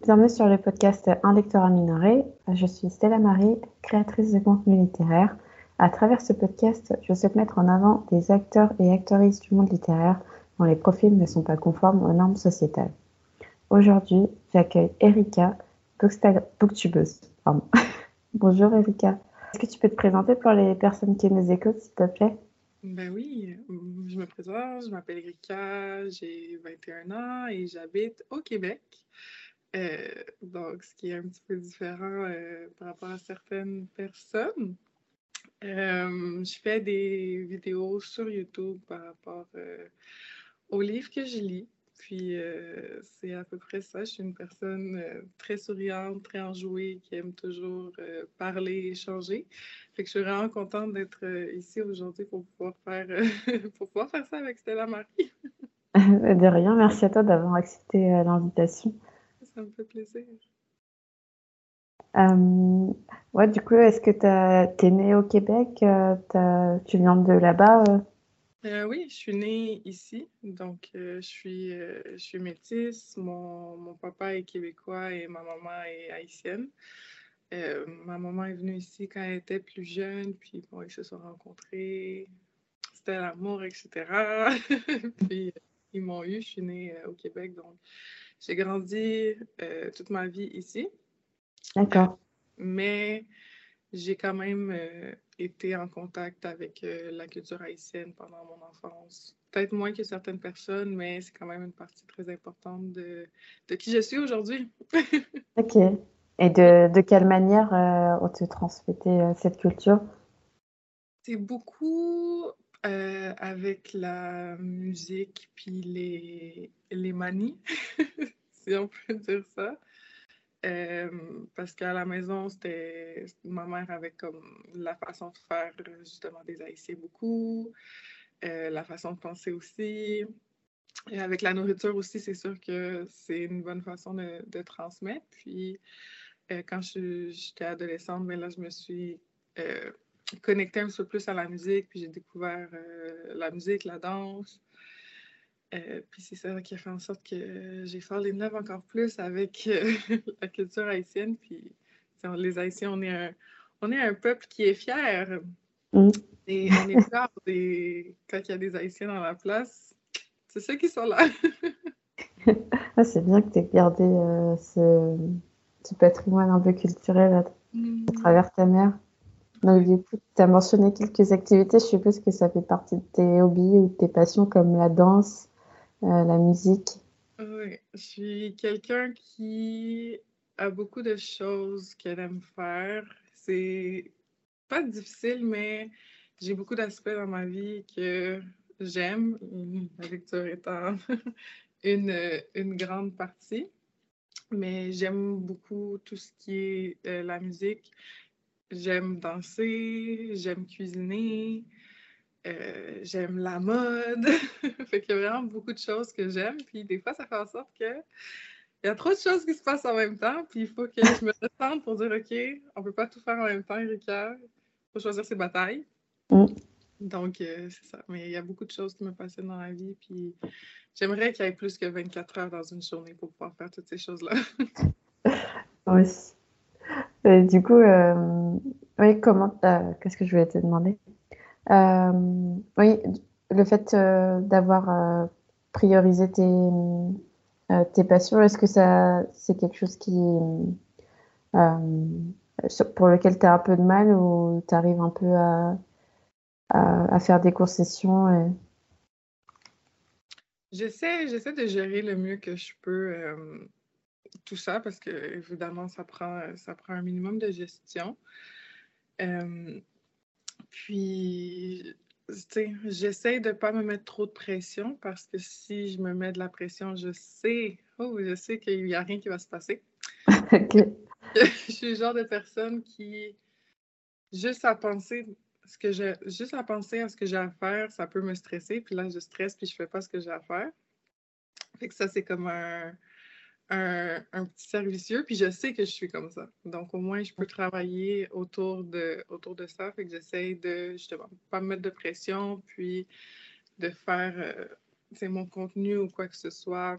Bienvenue sur le podcast Un lectorat minoré. Je suis Stella Marie, créatrice de contenu littéraire. À travers ce podcast, je souhaite mettre en avant des acteurs et actrices du monde littéraire dont les profils ne sont pas conformes aux normes sociétales. Aujourd'hui, j'accueille Erika, booktubeuse. Bonjour Erika. Est-ce que tu peux te présenter pour les personnes qui nous écoutent, s'il te plaît? Ben oui, je me présente, je m'appelle Erika, j'ai 21 ans et j'habite au Québec. Euh, donc, ce qui est un petit peu différent euh, par rapport à certaines personnes. Euh, je fais des vidéos sur YouTube par rapport aux livres que je lis. Puis, c'est à peu près ça. Je suis une personne très souriante, très enjouée, qui aime toujours parler, échanger. Fait que je suis vraiment contente d'être ici aujourd'hui pour pouvoir faire pour pouvoir faire ça avec Stella Marie. De rien, merci à toi d'avoir accepté l'invitation ça me fait plaisir. Euh, ouais, du coup, est-ce que tu es né au Québec? Euh, tu viens de là-bas? Euh? oui, je suis née ici. Donc, je, suis, je suis métisse. Mon, mon, papa est québécois et ma maman est haïtienne. ma maman est venue ici quand elle était plus jeune, puis bon, ils se sont rencontrés. C'était l'amour, etc. puis, ils m'ont eu. Je suis née au Québec. Donc, j'ai grandi euh, toute ma vie ici. D'accord. Mais j'ai quand même euh, été en contact avec euh, la culture haïtienne pendant mon enfance. Peut-être moins que certaines personnes, mais c'est quand même une partie très importante de, de qui je suis aujourd'hui. ok. Et de, de quelle manière on te transmettait cette culture? C'est beaucoup avec la musique puis les, les manies, si on peut dire ça. parce qu'à la maison, c'était ma mère avait comme la façon de faire justement des Haïtiens beaucoup, la façon de penser aussi. Et avec la nourriture aussi, c'est sûr que c'est une bonne façon de, transmettre. Puis quand j'étais adolescente, mais là, je me suis connecter un petit peu plus à la musique, puis j'ai découvert euh, la musique, la danse. Euh, puis c'est ça qui a fait en sorte que j'ai fait in love encore plus avec euh, la culture haïtienne. Puis les Haïtiens, on est un, on est un peuple qui est fier. Mm. Et on est fier des... quand il y a des Haïtiens dans la place. C'est ceux qui sont là. ah, c'est bien que tu aies gardé ce, ce, patrimoine un peu culturel à, mm. travers ta mère. Donc, du coup, tu as mentionné quelques activités. Je suppose que ça fait partie de tes hobbies ou de tes passions comme la danse, euh, la musique. Oui, je suis quelqu'un qui a beaucoup de choses qu'elle aime faire. C'est pas difficile, mais j'ai beaucoup d'aspects dans ma vie que j'aime, la lecture étant une, une grande partie. Mais j'aime beaucoup tout ce qui est euh, la musique. J'aime danser, j'aime cuisiner, euh, j'aime la mode. fait qu'il y a vraiment beaucoup de choses que j'aime. Puis des fois, ça fait en sorte que il y a trop de choses qui se passent en même temps. Puis il faut que je me ressente pour dire OK, on peut pas tout faire en même temps, Erika. Il faut choisir ses batailles. Mm. Donc, euh, c'est ça. Mais il y a beaucoup de choses qui me passionnent dans la vie. Puis j'aimerais qu'il y ait plus que 24 heures dans une journée pour pouvoir faire toutes ces choses-là. oui. Euh, du coup, euh, oui, comment, euh, qu'est-ce que je voulais te demander? Oui, le fait d'avoir priorisé tes, passions, est-ce que ça, c'est quelque chose qui, pour lequel tu as un peu de mal ou tu arrives un peu à, faire des concessions J'essaie, j'essaie de gérer le mieux que je peux tout ça parce que évidemment ça prend ça prend un minimum de gestion. Euh, puis j'essaie de ne pas me mettre trop de pression parce que si je me mets de la pression, je sais, oh, je sais qu'il n'y a rien qui va se passer. je suis le genre de personne qui, juste à penser ce que je, juste à penser à ce que j'ai à faire, ça peut me stresser. Puis là, je stresse puis je fais pas ce que j'ai à faire. Fait que ça, c'est comme un, un, petit servicieux, puis je sais que je suis comme ça. Donc, au moins, je peux travailler autour de, autour de ça. Fait que j'essaie de, justement, pas me mettre de pression, puis de faire, euh, mon contenu ou quoi que ce soit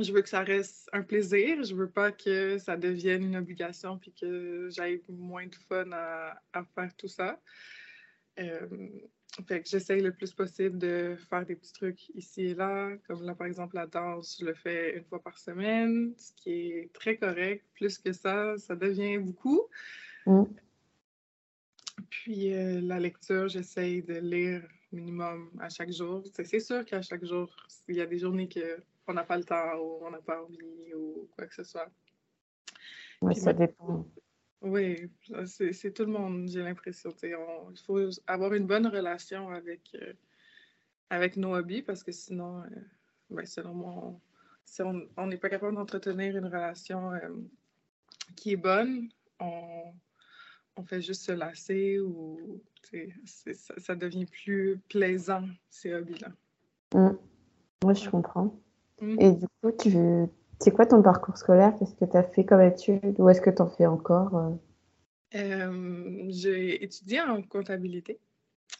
je veux que ça reste un plaisir. Je veux pas que ça devienne une obligation puis que j'aille moins de fun à, faire tout ça. Euh, fait que j'essaye le plus possible de faire des petits trucs ici et là. Comme là, par exemple, la danse, je le fais une fois par semaine, ce qui est très correct. Plus que ça, ça devient beaucoup. Mm. Puis euh, la lecture, j'essaye de lire minimum à chaque jour. C'est sûr qu'à chaque jour, il y a des journées qu'on n'a pas le temps ou on n'a pas envie ou quoi que ce soit. Oui, ça dépend. Oui, c'est tout le monde, j'ai l'impression. Il faut avoir une bonne relation avec, euh, avec nos hobbies parce que sinon, euh, ben, selon moi, si on n'est pas capable d'entretenir une relation euh, qui est bonne, on, on fait juste se lasser ou ça, ça, devient plus plaisant, ces hobbies-là. Moi, je comprends. Mmh. Et du coup, tu veux c'est quoi ton parcours scolaire? Qu'est-ce que tu as fait comme études? Ou est-ce que tu en fais encore euh? Euh, J'ai étudié en comptabilité.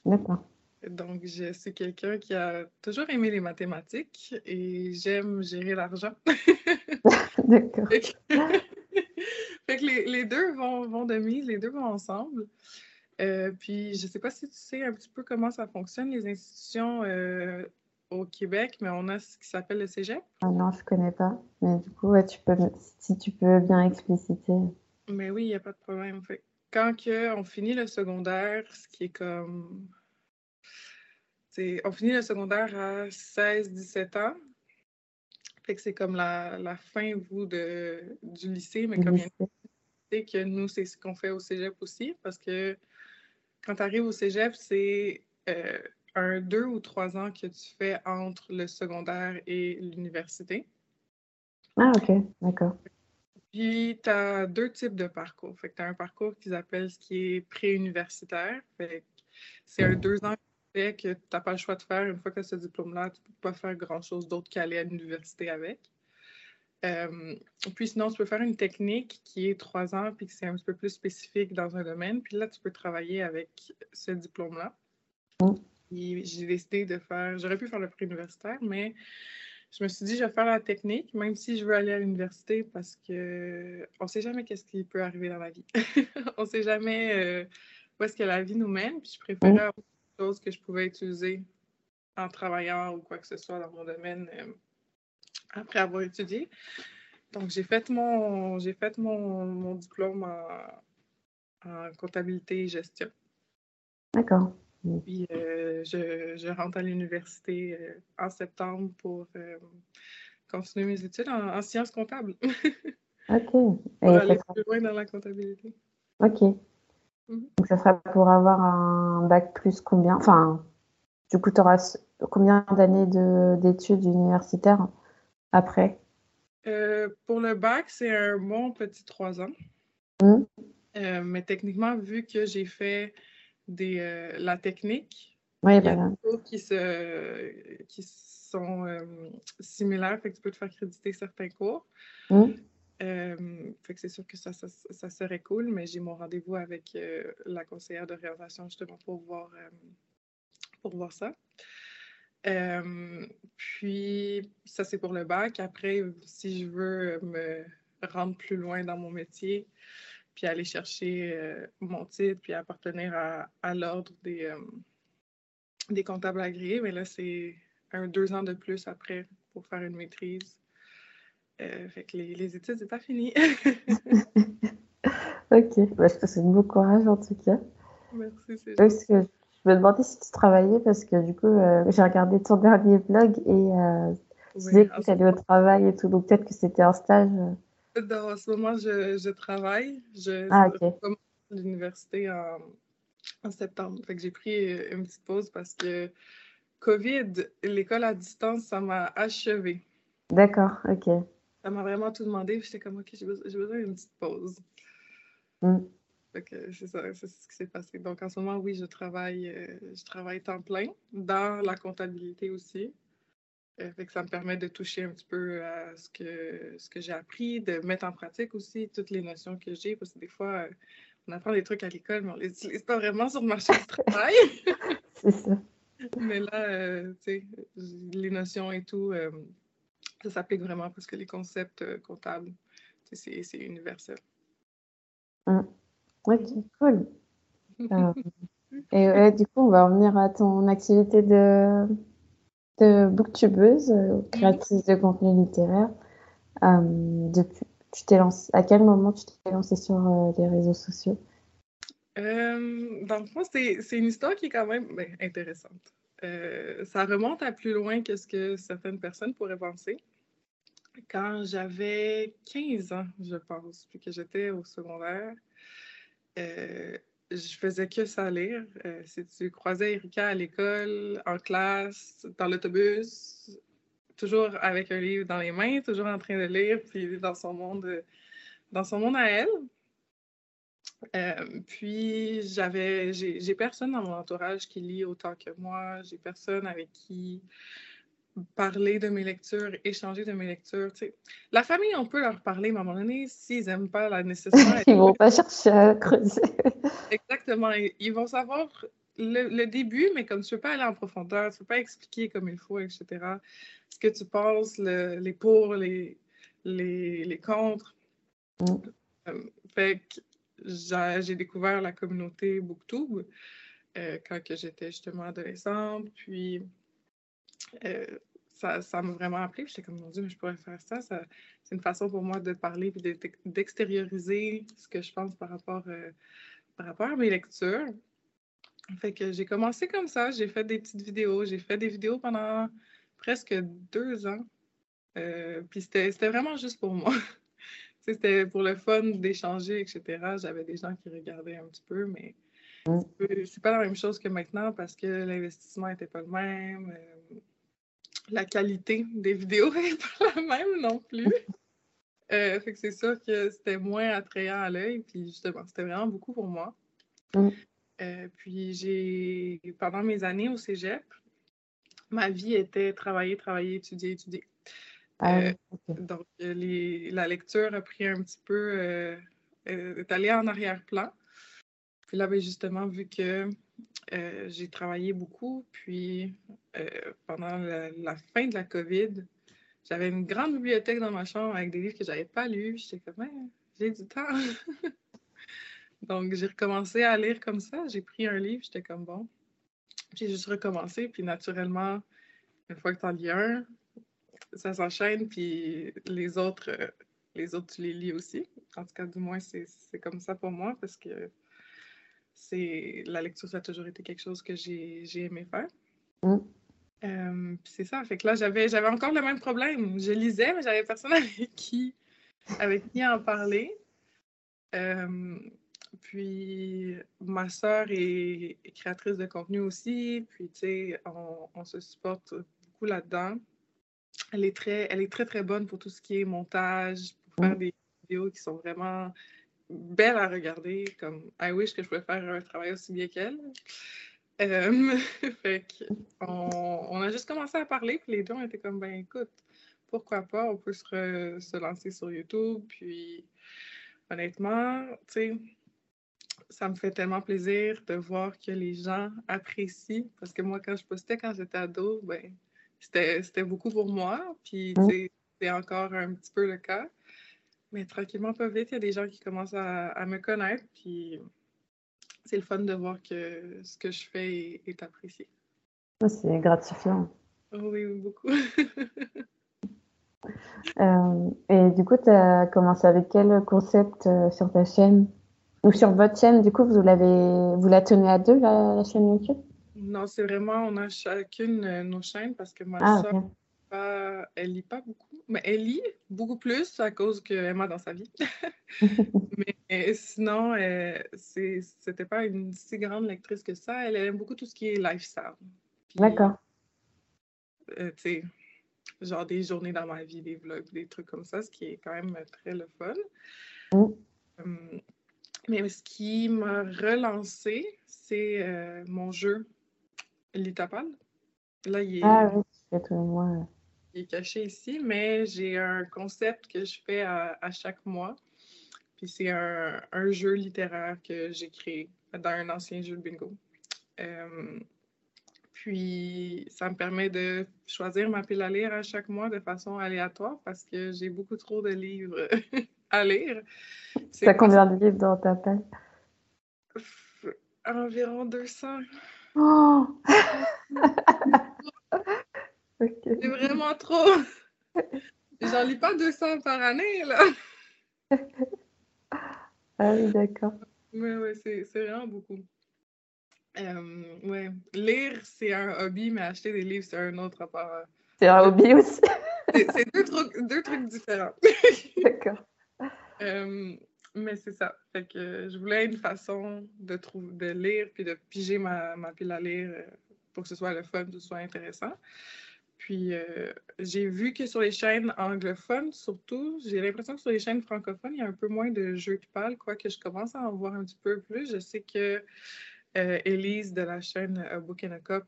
D'accord. Donc, je suis quelqu'un qui a toujours aimé les mathématiques et j'aime gérer l'argent. D'accord. fait que les, les, deux vont, vont de mise, les deux vont ensemble. Euh, puis, je ne sais pas si tu sais un petit peu comment ça fonctionne, les institutions au Québec, mais on a ce qui s'appelle le cégep. Ah non, je connais pas. Mais du coup, tu peux, si tu peux bien expliciter. Mais oui, il n'y a pas de problème. quand que on finit le secondaire, ce qui est comme. on finit le secondaire à 16-17 ans. Fait que c'est comme la, la, fin, vous, de, du lycée, mais comme il que nous, c'est ce qu'on fait au cégep aussi, parce que quand tu arrives au cégep, c'est. Euh, un deux ou trois ans que tu fais entre le secondaire et l'université. Ah, OK, d'accord. Puis, tu as deux types de parcours. Fait que tu as un parcours qu'ils appellent ce qui est préuniversitaire. C'est un deux ans que tu n'as pas le choix de faire. Une fois que tu as ce diplôme-là, tu ne peux pas faire grand-chose d'autre qu'aller à l'université avec. Euh, puis sinon, tu peux faire une technique qui est trois ans, puis que c'est un petit peu plus spécifique dans un domaine. Puis là, tu peux travailler avec ce diplôme-là. J'ai décidé de faire, j'aurais pu faire le pré-universitaire, mais je me suis dit, je vais faire la technique, même si je veux aller à l'université, parce que on ne sait jamais qu'est-ce qui peut arriver dans la vie. on ne sait jamais euh, où est-ce que la vie nous mène, puis je préférais avoir quelque chose que je pouvais utiliser en travaillant ou quoi que ce soit dans mon domaine euh, après avoir étudié. Donc, j'ai fait mon, j'ai fait mon, mon diplôme en, en comptabilité et gestion. D'accord. Puis euh, je, rentre à l'université euh, en septembre pour euh, continuer mes études en, sciences comptables. OK. pour aller plus loin dans la comptabilité. OK. Mhm. Donc, ça sera pour avoir un bac plus combien? Enfin, du coup, tu auras combien d'années d'études universitaires après? Pour le bac, c'est un bon petit trois ans. Mmh. mais techniquement, vu que j'ai fait des, euh, la technique. Oui, il y a des cours qui, se, qui sont euh, similaires, fait que tu peux te faire créditer certains cours. Euh, fait que c'est sûr que ça, ça, ça, serait cool, mais j'ai mon rendez-vous avec la conseillère d'orientation justement pour voir, pour voir ça. puis, ça, c'est pour le bac. Après, si je veux me rendre plus loin dans mon métier, puis aller chercher euh, mon titre, puis appartenir à, à l'ordre des, euh, des comptables agréés. Mais là, c'est un deux ans de plus après pour faire une maîtrise. Euh, fait que les, les études, c'est pas fini. ok, bah, je te souhaite beaucoup courage en tout cas. Merci, c'est Parce que je me demandais si tu travaillais parce que du coup, j'ai regardé ton dernier vlog et tu disais que tu allais au travail et tout, donc peut-être que c'était un stage. Dans, en ce moment, je, je travaille. Je ah, commence l'université en, en, septembre. Fait que j'ai pris une petite pause parce que COVID, l'école à distance, ça m'a achevé. D'accord, ok. Ça m'a vraiment tout demandé. J'étais comme, OK, j'ai besoin, d'une petite pause. Mm. c'est ça, c'est ce qui s'est passé. Donc, en ce moment, oui, je travaille, euh, je travaille temps plein dans la comptabilité aussi. Euh, fait que ça me permet de toucher un petit peu à ce que, ce que j'ai appris, de mettre en pratique aussi toutes les notions que j'ai, parce que des fois, euh, on apprend des trucs à l'école, mais on ne les utilise pas vraiment sur le marché du travail. C'est ça. mais là, euh, tu sais, les notions et tout, ça s'applique vraiment parce que les concepts euh, comptables, c'est universel. Mmh. Ok, cool. Euh, et du coup, on va revenir à ton activité de, de booktubeuse, euh, créatrice de contenu littéraire. depuis, tu t'es lancé, à quel moment tu t'es lancée sur les réseaux sociaux? dans le fond, c'est une histoire qui est quand même ben, intéressante. ça remonte à plus loin que ce que certaines personnes pourraient penser quand j'avais 15 ans, je pense, puis que j'étais au secondaire, euh, je faisais que ça lire. Euh, si tu croisais Erika à l'école, en classe, dans l'autobus, toujours avec un livre dans les mains, toujours en train de lire, puis dans son monde, dans son monde à elle. Euh, puis j'avais, j'ai personne dans mon entourage qui lit autant que moi. J'ai personne avec qui parler de mes lectures, échanger de mes lectures. La famille, on peut leur parler, mais à un moment donné, s'ils n'aiment pas la nécessité... ils vont pas chercher à creuser. Exactement. Ils vont savoir le, début, mais comme tu ne peux pas aller en profondeur, tu ne peux pas expliquer comme il faut, etc. Ce que tu penses, les pour, les, les, les contre. Mm. Euh, fait que j'ai découvert la communauté BookTube euh, quand j'étais justement adolescente. Puis euh, ça, m'a vraiment appelé. J'étais comme, mon Dieu, mais je pourrais faire ça. c'est une façon pour moi de parler et d'extérioriser ce que je pense par rapport, euh, par rapport à mes lectures. Fait que j'ai commencé comme ça. J'ai fait des petites vidéos. J'ai fait des vidéos pendant presque deux ans. Euh, puis c'était vraiment juste pour moi. c'était pour le fun d'échanger, etc. J'avais des gens qui regardaient un petit peu, mais mmh. c'est pas la même chose que maintenant parce que l'investissement n'était pas le même la qualité des vidéos n'est pas la même non plus. Euh, fait que c'est sûr que c'était moins attrayant à l'œil, puis justement, c'était vraiment beaucoup pour moi. Mm. Euh, puis j'ai, pendant mes années au cégep, ma vie était travailler, travailler, étudier, étudier. Ah euh, donc, la lecture a pris un petit peu, est allée en arrière-plan. Puis là, ben, justement, vu que euh, j'ai travaillé beaucoup, puis euh, pendant la, fin de la COVID, j'avais une grande bibliothèque dans ma chambre avec des livres que je n'avais pas lus. J'étais comme, j'ai du temps. Donc, j'ai recommencé à lire comme ça. J'ai pris un livre, j'étais comme, bon. J'ai juste recommencé, puis naturellement, une fois que tu en lis un, ça s'enchaîne, puis les autres, euh, les autres, tu les lis aussi. En tout cas, du moins, c'est comme ça pour moi, parce que c'est la lecture, ça a toujours été quelque chose que j'ai aimé faire. Mm. Euh, c'est ça, fait que là, j'avais encore le même problème. Je lisais, mais j'avais personne avec qui, avec qui en parler. Euh, puis ma sœur est, créatrice de contenu aussi, puis tu sais, on, on, se supporte beaucoup là-dedans. Elle est très, elle est très très bonne pour tout ce qui est montage, pour faire mm. des vidéos qui sont vraiment belle à regarder, comme I wish que je pouvais faire un travail aussi bien qu'elle. Euh, fait on, on, a juste commencé à parler, puis les deux ont été comme, ben écoute, pourquoi pas, on peut se, se lancer sur YouTube, puis honnêtement, tu sais, ça me fait tellement plaisir de voir que les gens apprécient, parce que moi, quand je postais quand j'étais ado, ben, c'était beaucoup pour moi, puis sais, c'est encore un petit peu le cas. Mais tranquillement, pas vite, il y a des gens qui commencent à, me connaître, puis c'est le fun de voir que ce que je fais est, apprécié. C'est gratifiant. Oh oui, beaucoup. Euh, et du coup, tu as commencé avec quel concept euh, sur ta chaîne? Ou sur votre chaîne, du coup, vous, l'avez, vous la tenez à deux, la, chaîne YouTube? Non, c'est vraiment, on a chacune euh, nos chaînes parce que ma ah, soeur, elle lit pas beaucoup. Mais elle lit beaucoup plus à cause qu'elle m'a dans sa vie. mais sinon, euh, c'était pas une si grande lectrice que ça. Elle aime beaucoup tout ce qui est lifestyle. D'accord. Euh, tu sais, genre des journées dans ma vie, des vlogs, des trucs comme ça, ce qui est quand même très le fun. Mm. Hum, mais ce qui m'a relancé, c'est euh, mon jeu Litapal. Là, il est. Ah oui, c'est tout moi est caché ici, mais j'ai un concept que je fais à, chaque mois. Puis c'est un, jeu littéraire que j'ai créé dans un ancien jeu de bingo. Euh, Puis, ça me permet de choisir ma pile à lire à chaque mois de façon aléatoire parce que j'ai beaucoup trop de livres à lire. Tu as combien de livres dans ta pile? Environ 200. Oh! C'est vraiment trop. J'en lis pas 200 par année, là. ah oui, d'accord. Oui, oui, c'est vraiment beaucoup. Euh, ouais. Lire, c'est un hobby, mais acheter des livres, c'est un autre rapport. C'est un hobby aussi. c'est deux trucs, deux trucs différents. D'accord. Euh, mais c'est ça. Fait que je voulais une façon de, trouver, de lire puis de piger ma, ma pile à lire euh, pour que ce soit le fun, que ce soit intéressant. Puis euh, j'ai vu que sur les chaînes anglophones, surtout, j'ai l'impression que sur les chaînes francophones, il y a un peu moins de jeux qui parlent, quoique je commence à en voir un petit peu plus. Je sais que euh, Elise de la chaîne A Book and a Cup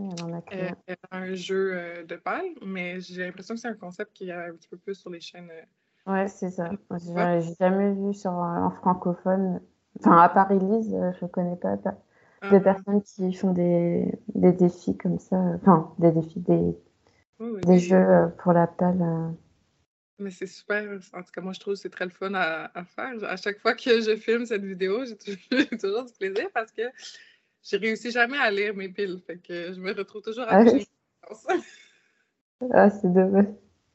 euh, a un jeu euh, de pal, mais j'ai l'impression que c'est un concept qui est un petit peu plus sur les chaînes. ouais, c'est ça. J'ai jamais vu sur en francophone. Enfin, à part Elise, je connais pas de ah. personnes qui font des, des, défis comme ça. Enfin, des défis, des, des jeux pour la palle. Mais c'est super. En tout cas, moi, je trouve que c'est très le fun à, faire. À chaque fois que je filme cette vidéo, j'ai toujours, du plaisir parce que j'ai réussi jamais à lire mes piles. Fait que je me retrouve toujours à ah, ah, c'est dommage.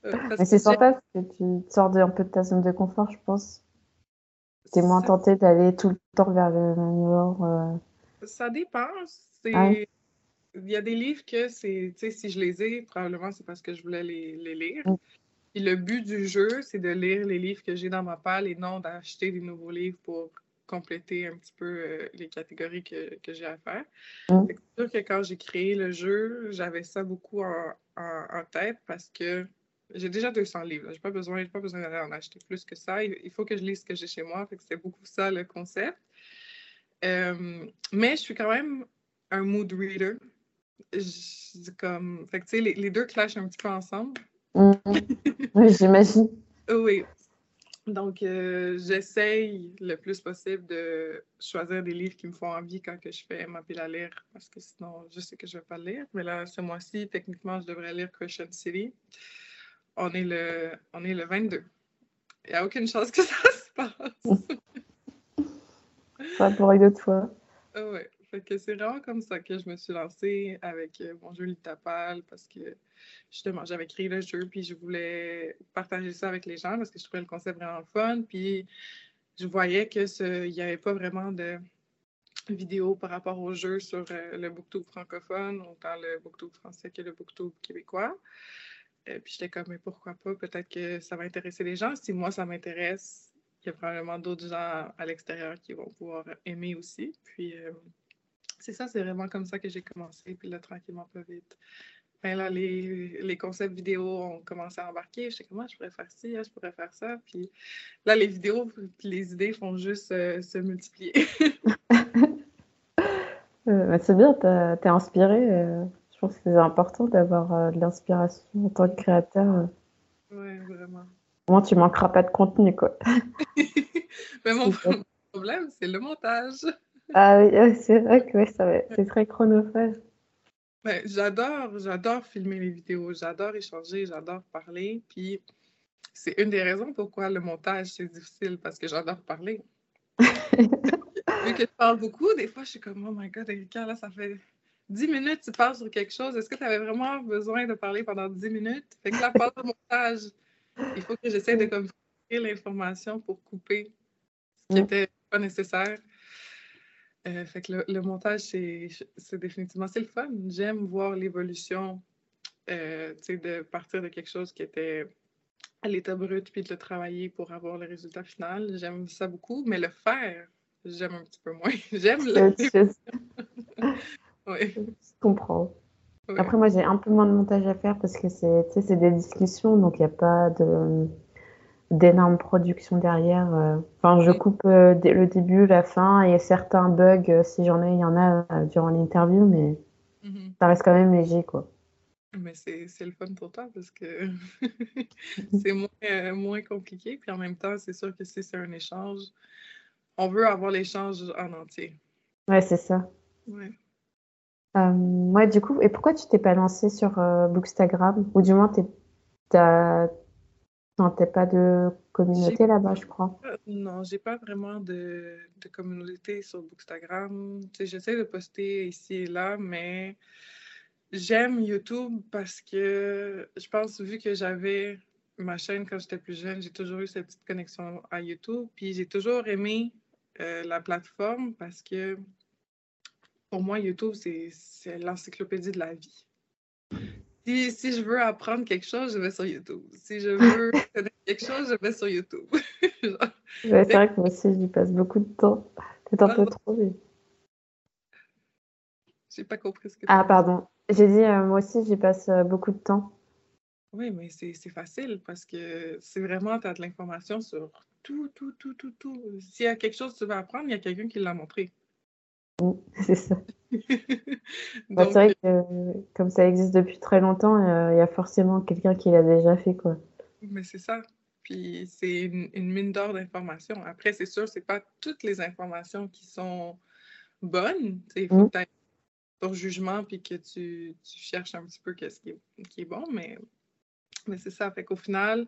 Euh, Mais c'est sympa parce que tu te sors un peu de ta zone de confort, je pense. Tu es moins tenté d'aller tout le temps vers le. Euh... Ça dépend. Il y a des livres que c'est, si je les ai, probablement c'est parce que je voulais les, les lire. Mm. Puis le but du jeu, c'est de lire les livres que j'ai dans ma palle et non d'acheter des nouveaux livres pour compléter un petit peu euh, les catégories que, que j'ai à faire. Mm. C'est sûr que quand j'ai créé le jeu, j'avais ça beaucoup en, en, tête parce que j'ai déjà 200 livres. J'ai pas besoin, pas besoin d'aller en acheter plus que ça. Il, faut que je lise ce que j'ai chez moi. Fait que c'est beaucoup ça le concept. Euh, mais je suis quand même un mood reader. comme, fait que, les, les deux clashent un petit peu ensemble. Mm. oui, j'imagine. oui. Donc, euh, j'essaye le plus possible de choisir des livres qui me font envie quand que je fais ma pile à lire, parce que sinon, je sais que je ne vais pas lire. Mais là, ce mois-ci, techniquement, je devrais lire Christian City. On est le, on est le 22. Il n'y a aucune chance que ça se passe. Pas fois. oui. Fait que c'est vraiment comme ça que je me suis lancée avec euh, mon jeu Litapal parce que justement, j'avais créé le jeu puis je voulais partager ça avec les gens parce que je trouvais le concept vraiment fun. Puis je voyais qu'il n'y avait pas vraiment de vidéos par rapport au jeu sur euh, le booktube francophone, autant le booktube français que le booktube québécois. Euh, puis j'étais comme, mais pourquoi pas? Peut-être que ça va intéresser les gens. Si moi, ça m'intéresse, il y a probablement d'autres gens à l'extérieur qui vont pouvoir aimer aussi. Puis c'est ça, c'est vraiment comme ça que j'ai commencé. Puis là, tranquillement, pas vite. Ben là, les, les, concepts vidéo ont commencé à embarquer. Je sais comment je pourrais faire ci, je pourrais faire ça. Puis là, les vidéos, les idées font juste euh, se multiplier. Euh, c'est bien, tu es inspiré. Euh, je pense que c'est important d'avoir de l'inspiration en tant que créateur. Oui, vraiment. Moins, tu manqueras pas de contenu, quoi. Mais mon problème, c'est le montage. Ah oui, c'est vrai que c'est très chronophage. j'adore, j'adore filmer les vidéos, j'adore échanger, j'adore parler. Puis c'est une des raisons pourquoi le montage c'est difficile parce que j'adore parler. Vu que tu parles beaucoup, des fois je suis comme oh my god, Erika, là ça fait 10 minutes tu parles sur quelque chose. Est-ce que tu avais vraiment besoin de parler pendant 10 minutes? Fait que là, pendant le montage, il faut que j'essaie de comme l'information pour couper ce qui n'était pas nécessaire. Euh, fait que le, montage, c'est définitivement, c'est le fun. J'aime voir l'évolution, euh, tu sais, de partir de quelque chose qui était à l'état brut, puis de le travailler pour avoir le résultat final. J'aime ça beaucoup, mais le faire, j'aime un petit peu moins. j'aime le... oui. Je comprends. Après, moi, j'ai un peu moins de montage à faire parce que c'est des discussions, donc il n'y a pas de d'énormes productions derrière. Euh. Enfin, je coupe euh, le début, la fin et certains bugs, euh, si j'en ai, il y en a durant l'interview, mais mm-hmm. ça reste quand même léger, quoi. Mais c'est le fun pour toi parce que c'est moins, moins compliqué. Puis en même temps, c'est sûr que si c'est un échange, on veut avoir l'échange en entier. Ouais, c'est ça. Ouais. Euh, ouais, du coup, et pourquoi tu t'es pas lancé sur euh, Bookstagram? Ou du moins, tu n'as pas de communauté là-bas, je crois. Non, j'ai pas vraiment de, de communauté sur Bookstagram. J'essaie de poster ici et là, mais j'aime YouTube parce que je pense, vu que j'avais ma chaîne quand j'étais plus jeune, j'ai toujours eu cette petite connexion à YouTube. Puis j'ai toujours aimé euh, la plateforme parce que pour moi, YouTube, c'est l'encyclopédie de la vie. Si, si, je veux apprendre quelque chose, je vais sur YouTube. Si je veux connaître quelque chose, je vais sur YouTube. c'est vrai que moi aussi, j'y passe beaucoup de temps. C'est un peu trop, mais... J'ai pas compris ce que tu Ah, pardon. J'ai dit, euh, moi aussi, j'y passe euh, beaucoup de temps. Oui, mais c'est facile parce que c'est vraiment, tu as de l'information sur tout, tout, tout, tout, tout. S'il y a quelque chose que tu veux apprendre, il y a quelqu'un qui l'a montré. c'est ça. Bah, c'est vrai que comme ça existe depuis très longtemps, il y a forcément quelqu'un qui l'a déjà fait, quoi. Mais c'est ça. Puis c'est une, mine d'or d'informations. Après, c'est sûr, c'est pas toutes les informations qui sont bonnes. Il faut que tu ton jugement puis que tu, tu, cherches un petit peu qu'est-ce qui est, qui est bon, mais mais c'est ça. Fait qu'au final,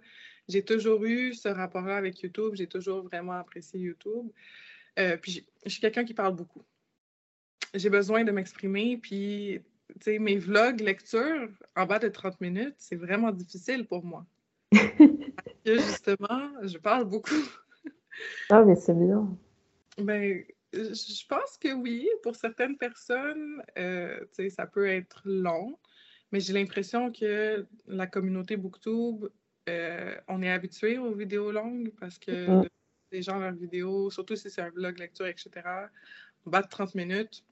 j'ai toujours eu ce rapport-là avec YouTube. J'ai toujours vraiment apprécié YouTube. Euh, puis je suis quelqu'un qui parle beaucoup. J'ai besoin de m'exprimer. Puis, tu sais, mes vlogs, lecture, en bas de 30 minutes, c'est vraiment difficile pour moi. justement, je parle beaucoup. ah, mais c'est bien. Ben, je pense que oui. Pour certaines personnes, euh, tu sais, ça peut être long. Mais j'ai l'impression que la communauté Booktube, euh, on est habitué aux vidéos longues parce que mm-hmm. les gens, leurs vidéos, surtout si c'est un vlog, lecture, etc., on bat de 30 minutes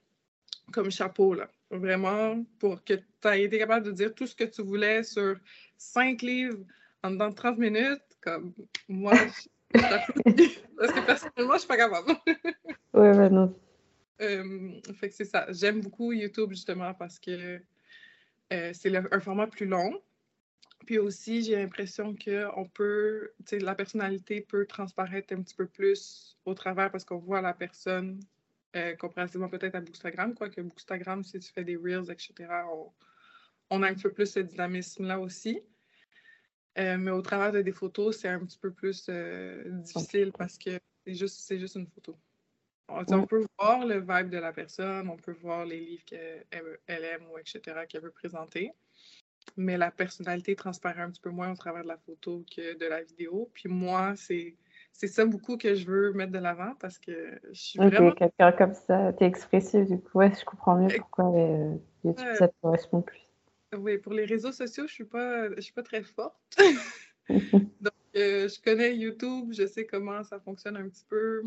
comme chapeau, là. Vraiment, pour que tu aies été capable de dire tout ce que tu voulais sur cinq livres en dedans de 30 minutes, comme moi, je, parce que personnellement, je suis pas capable. ouais, ouais, non. Euh, fait que c'est ça. J'aime beaucoup YouTube justement parce que euh, c'est un format plus long. Puis aussi, j'ai l'impression que on peut, la personnalité peut transparaître un petit peu plus au travers parce qu'on voit la personne euh, comparativement peut-être à Bookstagram, quoi que Bookstagram, si tu fais des Reels, etc., on, a un peu plus ce dynamisme-là aussi. Euh, mais au travers de des photos, c'est un petit peu plus difficile parce que c'est juste, juste une photo. On, peut voir le vibe de la personne, on peut voir les livres qu'elle aime ou etc. qu'elle veut présenter. Mais la personnalité transparaît un petit peu moins au travers de la photo que de la vidéo. Puis moi, c'est c'est ça beaucoup que je veux mettre de l'avant parce que je suis vraiment... quelqu'un comme ça, t'es expressif, du coup, ouais, je comprends mieux pourquoi euh, YouTube, ça te correspond plus. Oui, pour les réseaux sociaux, je suis pas, je suis pas très forte. Donc, euh, je connais YouTube, je sais comment ça fonctionne un petit peu.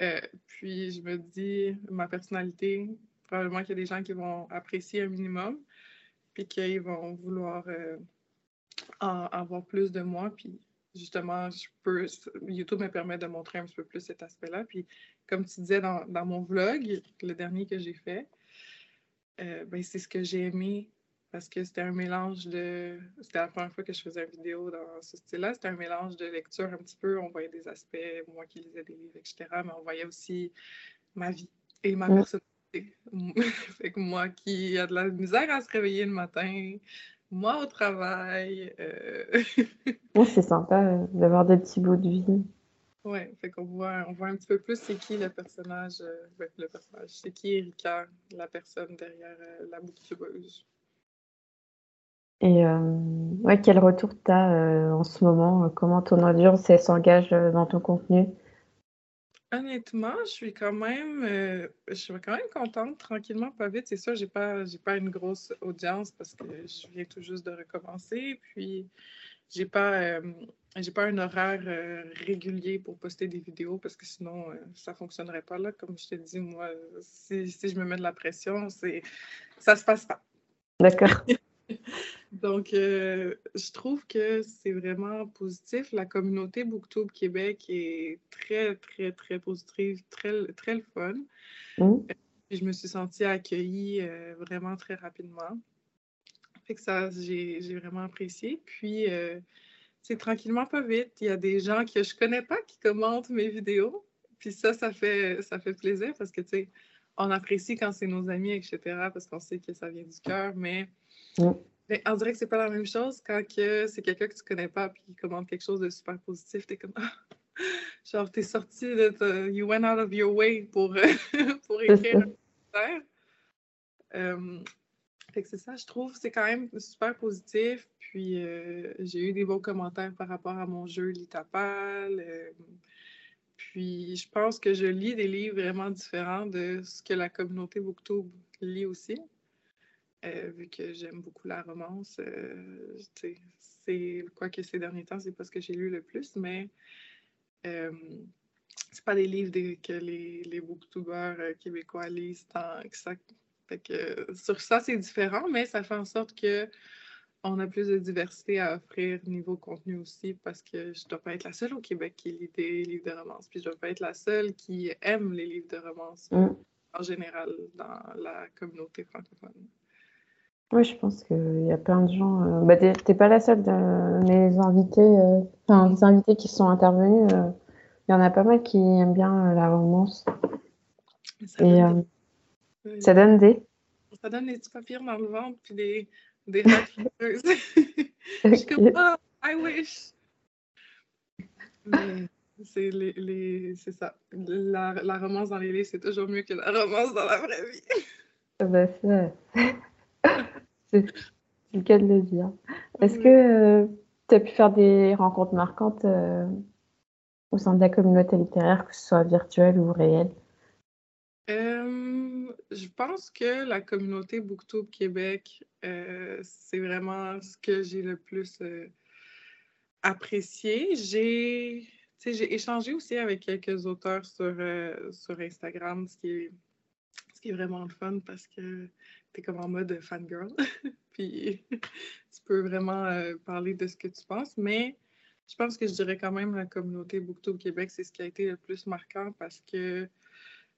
Euh, puis je me dis, ma personnalité, probablement qu'il y a des gens qui vont apprécier un minimum, puis qu'ils vont vouloir euh, en, avoir plus de moi. Puis justement, je peux, YouTube me permet de montrer un petit peu plus cet aspect-là. Puis comme tu disais dans, dans, mon vlog, le dernier que j'ai fait, euh, ben, c'est ce que j'ai aimé parce que c'était un mélange de. C'était la première fois que je faisais une vidéo dans ce style-là. C'était un mélange de lecture un petit peu. On voyait des aspects, moi qui lisais des livres, etc. Mais on voyait aussi ma vie et ma personnalité. fait que moi qui a de la misère à se réveiller le matin, moi au travail. Euh... c'est sympa euh, d'avoir des petits bouts de vie. Ouais, fait qu'on voit, on voit un petit peu plus c'est qui le personnage, euh, le personnage, c'est qui Erika, la personne derrière euh, la booktubeuse. Et euh, ouais, quel retour tu as en ce moment? Comment ton audience s'engage dans ton contenu? Honnêtement, je suis quand même, je suis quand même contente, tranquillement, pas vite. C'est sûr, j'ai pas, j'ai pas une grosse audience parce que je viens tout juste de recommencer. Puis, j'ai pas, j'ai pas un horaire régulier pour poster des vidéos parce que sinon, ça fonctionnerait pas là. Comme je te dis, moi, si, si je me mets de la pression, c'est, ça se passe pas. D'accord. Donc, euh, je trouve que c'est vraiment positif. La communauté Booktube Québec est très, très, très positive, très, très le fun. Mmh. je me suis sentie accueillie euh, vraiment très rapidement. Fait que ça, j'ai vraiment apprécié. Puis, euh, c'est tranquillement pas vite. Il y a des gens que je connais pas qui commentent mes vidéos. Puis ça, ça fait, ça fait plaisir parce que, tu sais, on apprécie quand c'est nos amis, etc., parce qu'on sait que ça vient du cœur, mais, mais, on dirait que c'est pas la même chose quand c'est quelqu'un que tu connais pas puis qui commande quelque chose de super positif. T'es comme, ah! genre, t'es sorti de, you went out of your way pour, pour écrire un commentaire. Euh, fait que c'est ça, je trouve, c'est quand même super positif. Puis euh, j'ai eu des bons commentaires par rapport à mon jeu Litapal. Euh, puis je pense que je lis des livres vraiment différents de ce que la communauté Booktube lit aussi. Euh, vu que j'aime beaucoup la romance, c'est quoi que ces derniers temps, c'est pas ce que j'ai lu le plus, mais c'est pas des livres que les, les booktubers québécois lisent tant que ça fait que sur ça, c'est différent, mais ça fait en sorte que on a plus de diversité à offrir niveau contenu aussi parce que je ne dois pas être la seule au Québec qui lit des livres de romance. Puis je ne dois pas être la seule qui aime les livres de romance mm. en général dans la communauté francophone. Oui, je pense qu'il y a plein de gens. Euh, bah, tu n'es pas la seule de mes invités, euh, enfin, les invités qui sont intervenus. Euh, il y en a pas mal qui aiment bien la romance. Et, ça donne des. Ça donne des petits papiers dans le ventre puis des, des Je suis comme, oh, I wish. c'est les, les c'est ça. La, la, romance dans les livres, c'est toujours mieux que la romance dans la vraie vie. Ah bah, c'est le cas de le dire. Est-ce que euh, tu as pu faire des rencontres marquantes euh, au sein de la communauté littéraire, que ce soit virtuelle ou réelle? Euh, je pense que la communauté Booktube Québec, c'est vraiment ce que j'ai le plus apprécié. J'ai échangé aussi avec quelques auteurs sur, sur Instagram, ce qui, ce qui est vraiment le fun parce que tu es comme en mode fangirl. Puis tu peux vraiment parler de ce que tu penses. Mais je pense que je dirais quand même la communauté Booktube Québec, c'est ce qui a été le plus marquant parce que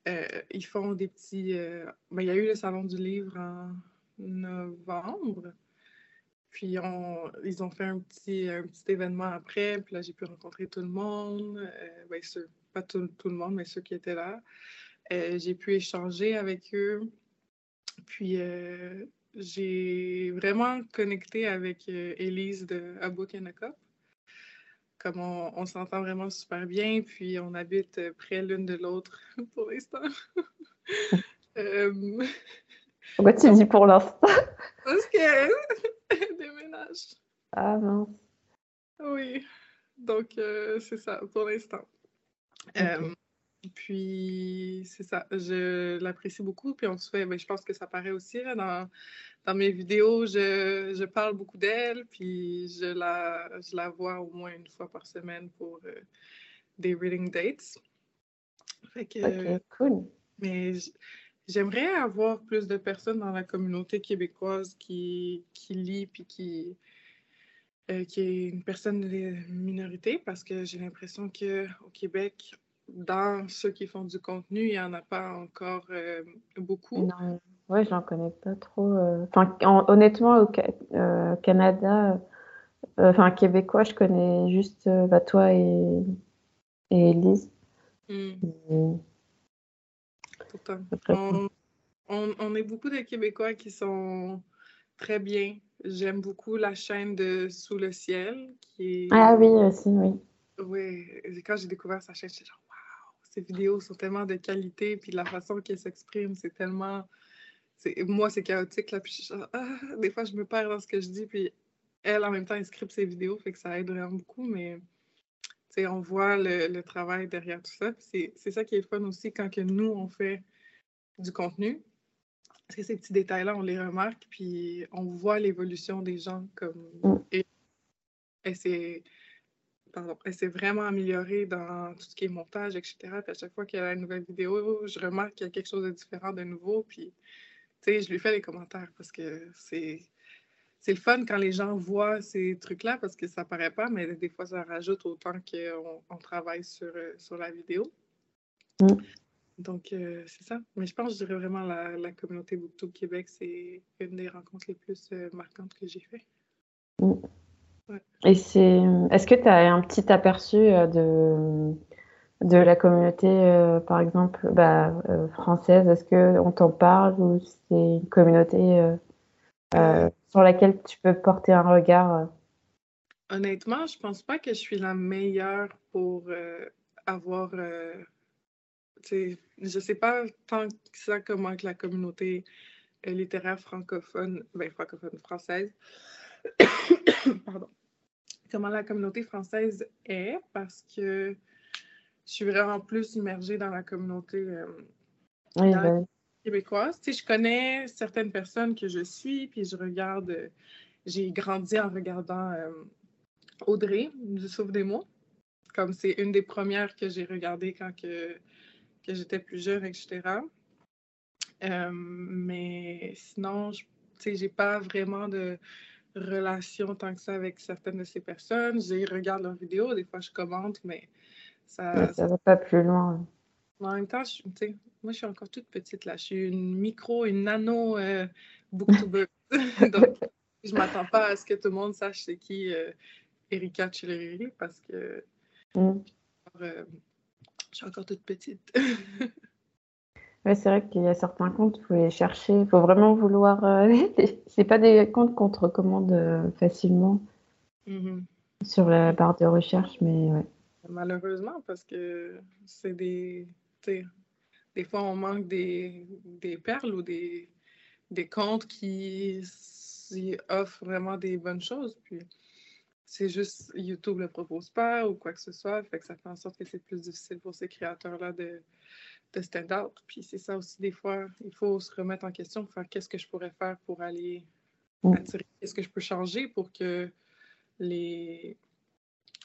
euh, ils font des petits. Euh, ben, il y a eu le Salon du livre en novembre. Puis ils ont fait un petit, un petit événement après. Puis là, j'ai pu rencontrer tout le monde. Euh, ben, pas tout, le monde, mais ceux qui étaient là. j'ai pu échanger avec eux. Puis j'ai vraiment connecté avec Elise de A Book and a Cup comme on, s'entend vraiment super bien, puis on habite euh, près l'une de l'autre pour l'instant. euh... Pourquoi tu dis pour l'instant? Parce qu'elle déménage. Ah mince. Oui, donc euh, c'est ça pour l'instant. Euh, puis c'est ça, je l'apprécie beaucoup. Puis on se fait, ben, je pense que ça paraît aussi dans, dans mes vidéos, je, je parle beaucoup d'elle, puis je la, je la vois au moins une fois par semaine pour euh, des reading dates. Fait que, cool. Mais j'aimerais avoir plus de personnes dans la communauté québécoise qui, qui lit puis qui, euh, qui est une personne de minorité parce que j'ai l'impression qu'au Québec, dans ceux qui font du contenu, il n'y en a pas encore euh, beaucoup. Non. Ouais, je n'en connais pas trop. Euh. Enfin, honnêtement, au euh, Canada, enfin, québécois, je connais juste bah, toi et, et Elise. Hmm. On, on, est beaucoup de Québécois qui sont très bien. J'aime beaucoup la chaîne de Sous le ciel. Qui Ah oui, aussi, oui. Oui, quand j'ai découvert sa chaîne, j'étais genre, ces vidéos sont tellement de qualité, puis la façon qu'elle s'exprime, c'est tellement. Moi, c'est chaotique, là, puis ah, des fois, je me perds dans ce que je dis, puis elle, en même temps, elle script ses vidéos, fait que ça aide vraiment beaucoup, mais on voit le, travail derrière tout ça. C'est ça qui est fun aussi quand que nous, on fait du contenu. Parce que ces petits détails-là, on les remarque, puis on voit l'évolution des gens comme. Mm. Et, et c'est elle s'est vraiment améliorée dans tout ce qui est montage, etc. Puis à chaque fois qu'il y a une nouvelle vidéo, je remarque qu'il y a quelque chose de différent, de nouveau. Puis, tu sais, je lui fais les commentaires parce que c'est. C'est le fun quand les gens voient ces trucs-là parce que ça paraît pas, mais des fois, ça rajoute autant qu'on on travaille sur, euh, sur la vidéo. Mm. Donc, euh, c'est ça. Mais je pense, je dirais vraiment la, la communauté BookTube Québec, c'est une des rencontres les plus euh, marquantes que j'ai fait. Et c'est, est-ce que tu as un petit aperçu euh, de, de la communauté, euh, par exemple, bah, euh, française? Est-ce qu'on t'en parle ou c'est une communauté sur laquelle tu peux porter un regard Honnêtement, je pense pas que je suis la meilleure pour avoir. je sais pas tant que ça comment que la communauté littéraire francophone, ben, francophone française, pardon, comment la communauté française est parce que je suis vraiment plus immergée dans la communauté euh, québécoise. Tu sais, je connais certaines personnes que je suis, puis je regarde, euh, j'ai grandi en regardant euh, Audrey du Souffle des mots, comme c'est une des premières que j'ai regardées quand que, que j'étais plus jeune, etc. mais sinon, je sais, j'ai pas vraiment de relation tant que ça avec certaines de ces personnes. Je regarde leurs vidéos, des fois je commente, mais ça, ça va pas plus loin. En même temps, je, moi, je suis encore toute petite là. Je suis une micro, une nano euh, booktuber. Donc, je m'attends pas à ce que tout le monde sache c'est qui euh, Erika Chilleriri parce que mm. euh, je suis encore toute petite. ouais, c'est vrai qu'il y a certains comptes, il faut les chercher. Il faut vraiment vouloir. Euh, c'est pas des comptes qu'on te recommande facilement mm-hmm. sur la barre de recherche, mais ouais. Malheureusement, parce que c'est des. Des fois, on manque des, des perles ou des, des comptes qui offrent vraiment des bonnes choses. Puis c'est juste YouTube ne le propose pas ou quoi que ce soit. Fait que ça fait en sorte que c'est plus difficile pour ces créateurs-là de, de stand out. Puis c'est ça aussi, des fois, il faut se remettre en question, faire qu'est-ce que je pourrais faire pour aller mm. attirer, qu'est-ce que je peux changer pour que les,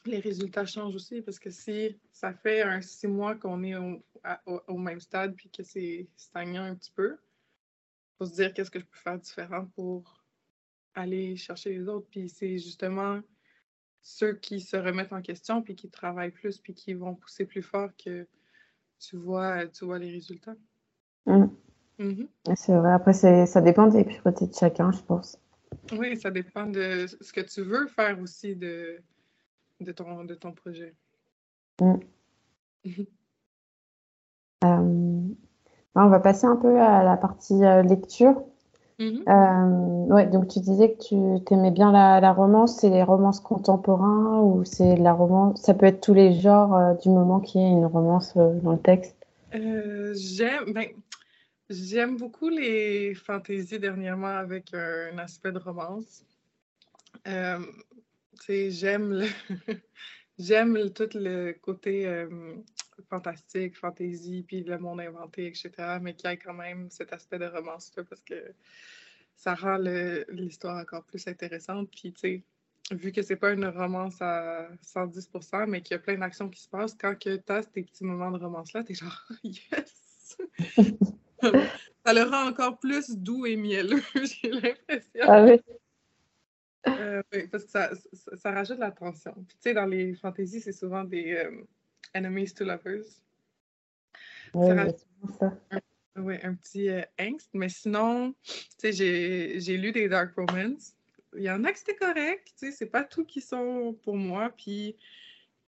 les résultats changent aussi parce que si ça fait un six mois qu'on est au, même stade puis que c'est stagnant un petit peu, il faut se dire qu'est-ce que je peux faire différent pour aller chercher les autres. Puis c'est justement ceux qui se remettent en question puis qui travaillent plus puis qui vont pousser plus fort que tu vois, tu vois les résultats. Mmh. Mmh c'est vrai. Après, ça dépend des priorités de chacun, je pense. Oui, ça dépend de ce que tu veux faire aussi de de ton, de ton projet. Mm. Euh, on va passer un peu à la partie euh, lecture. Euh, ouais, donc tu disais que tu aimais bien la, romance, c'est les romances contemporains ou c'est la romance, ça peut être tous les genres du moment qu'il y ait une romance dans le texte? j'aime, ben, j'aime beaucoup les fantaisies dernièrement avec un aspect de romance j'aime le... j'aime tout le côté euh, fantastique, fantaisie, puis le monde inventé, etc., mais qu'il y ait quand même cet aspect de romance-là, parce que ça rend l'histoire encore plus intéressante. Puis, tu sais, vu que c'est pas une romance à 110 mais qu'il y a plein d'actions qui se passent, quand tu as ces petits moments de romance-là, t'es genre « yes! » Ça le rend encore plus doux et mielleux, j'ai l'impression. Ah oui. Euh, oui, parce que ça, ça, rajoute la tension. tu sais, dans les fantaisies, c'est souvent des euh, enemies to lovers. Oui, ça un, un petit euh, angst. Mais sinon, tu sais, j'ai lu des dark romance. Il y en a qui c'était correct. Tu sais, c'est pas tout qui sont pour moi. Puis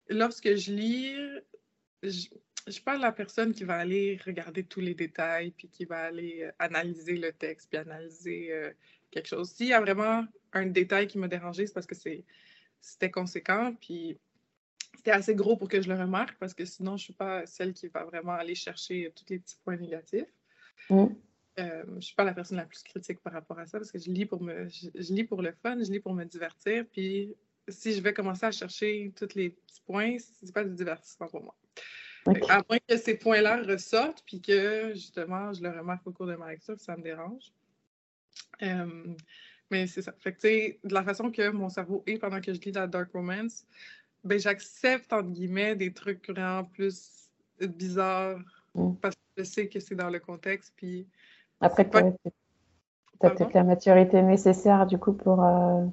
lorsque je lis, je, je suis pas la personne qui va aller regarder tous les détails, puis qui va aller analyser le texte, puis analyser quelque chose. S'il y a vraiment un détail qui m'a dérangé, c'est parce que c'était conséquent, puis c'était assez gros pour que je le remarque, parce que sinon, je ne suis pas celle qui va vraiment aller chercher tous les petits points négatifs. Mm. Euh, je ne suis pas la personne la plus critique par rapport à ça, parce que je lis pour me, je, lis pour le fun, je lis pour me divertir, puis si je vais commencer à chercher tous les petits points, ce n'est pas du divertissement pour moi. À moins que ces points-là ressortent, puis que justement, je le remarque au cours de ma lecture, ça me dérange. Euh, mais c'est ça. Fait que, de la façon que mon cerveau est pendant que je lis la Dark Romance, ben, j'accepte, entre guillemets, des trucs vraiment plus bizarres mm. parce que je sais que c'est dans le contexte. Puis Après, tu as, peut-être la maturité nécessaire, du coup, pour. Euh,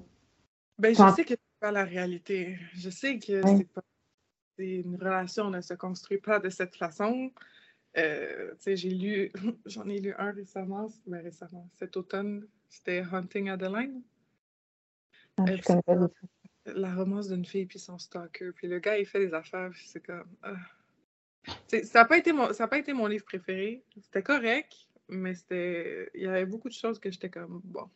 ben, je sais que c'est pas la réalité. Je sais que c'est pas. Une relation ne se construit pas de cette façon. Euh, j'ai lu, j'en ai lu un récemment, ben, récemment, cet automne, c'était Hunting Adeline. Ah, je connais pas du tout. La romance d'une fille puis son stalker. Puis le gars, il fait des affaires, c'est comme. Ah. ça n'a pas, été mon, pas été mon livre préféré. C'était correct, mais c'était il y avait beaucoup de choses que j'étais comme, bon,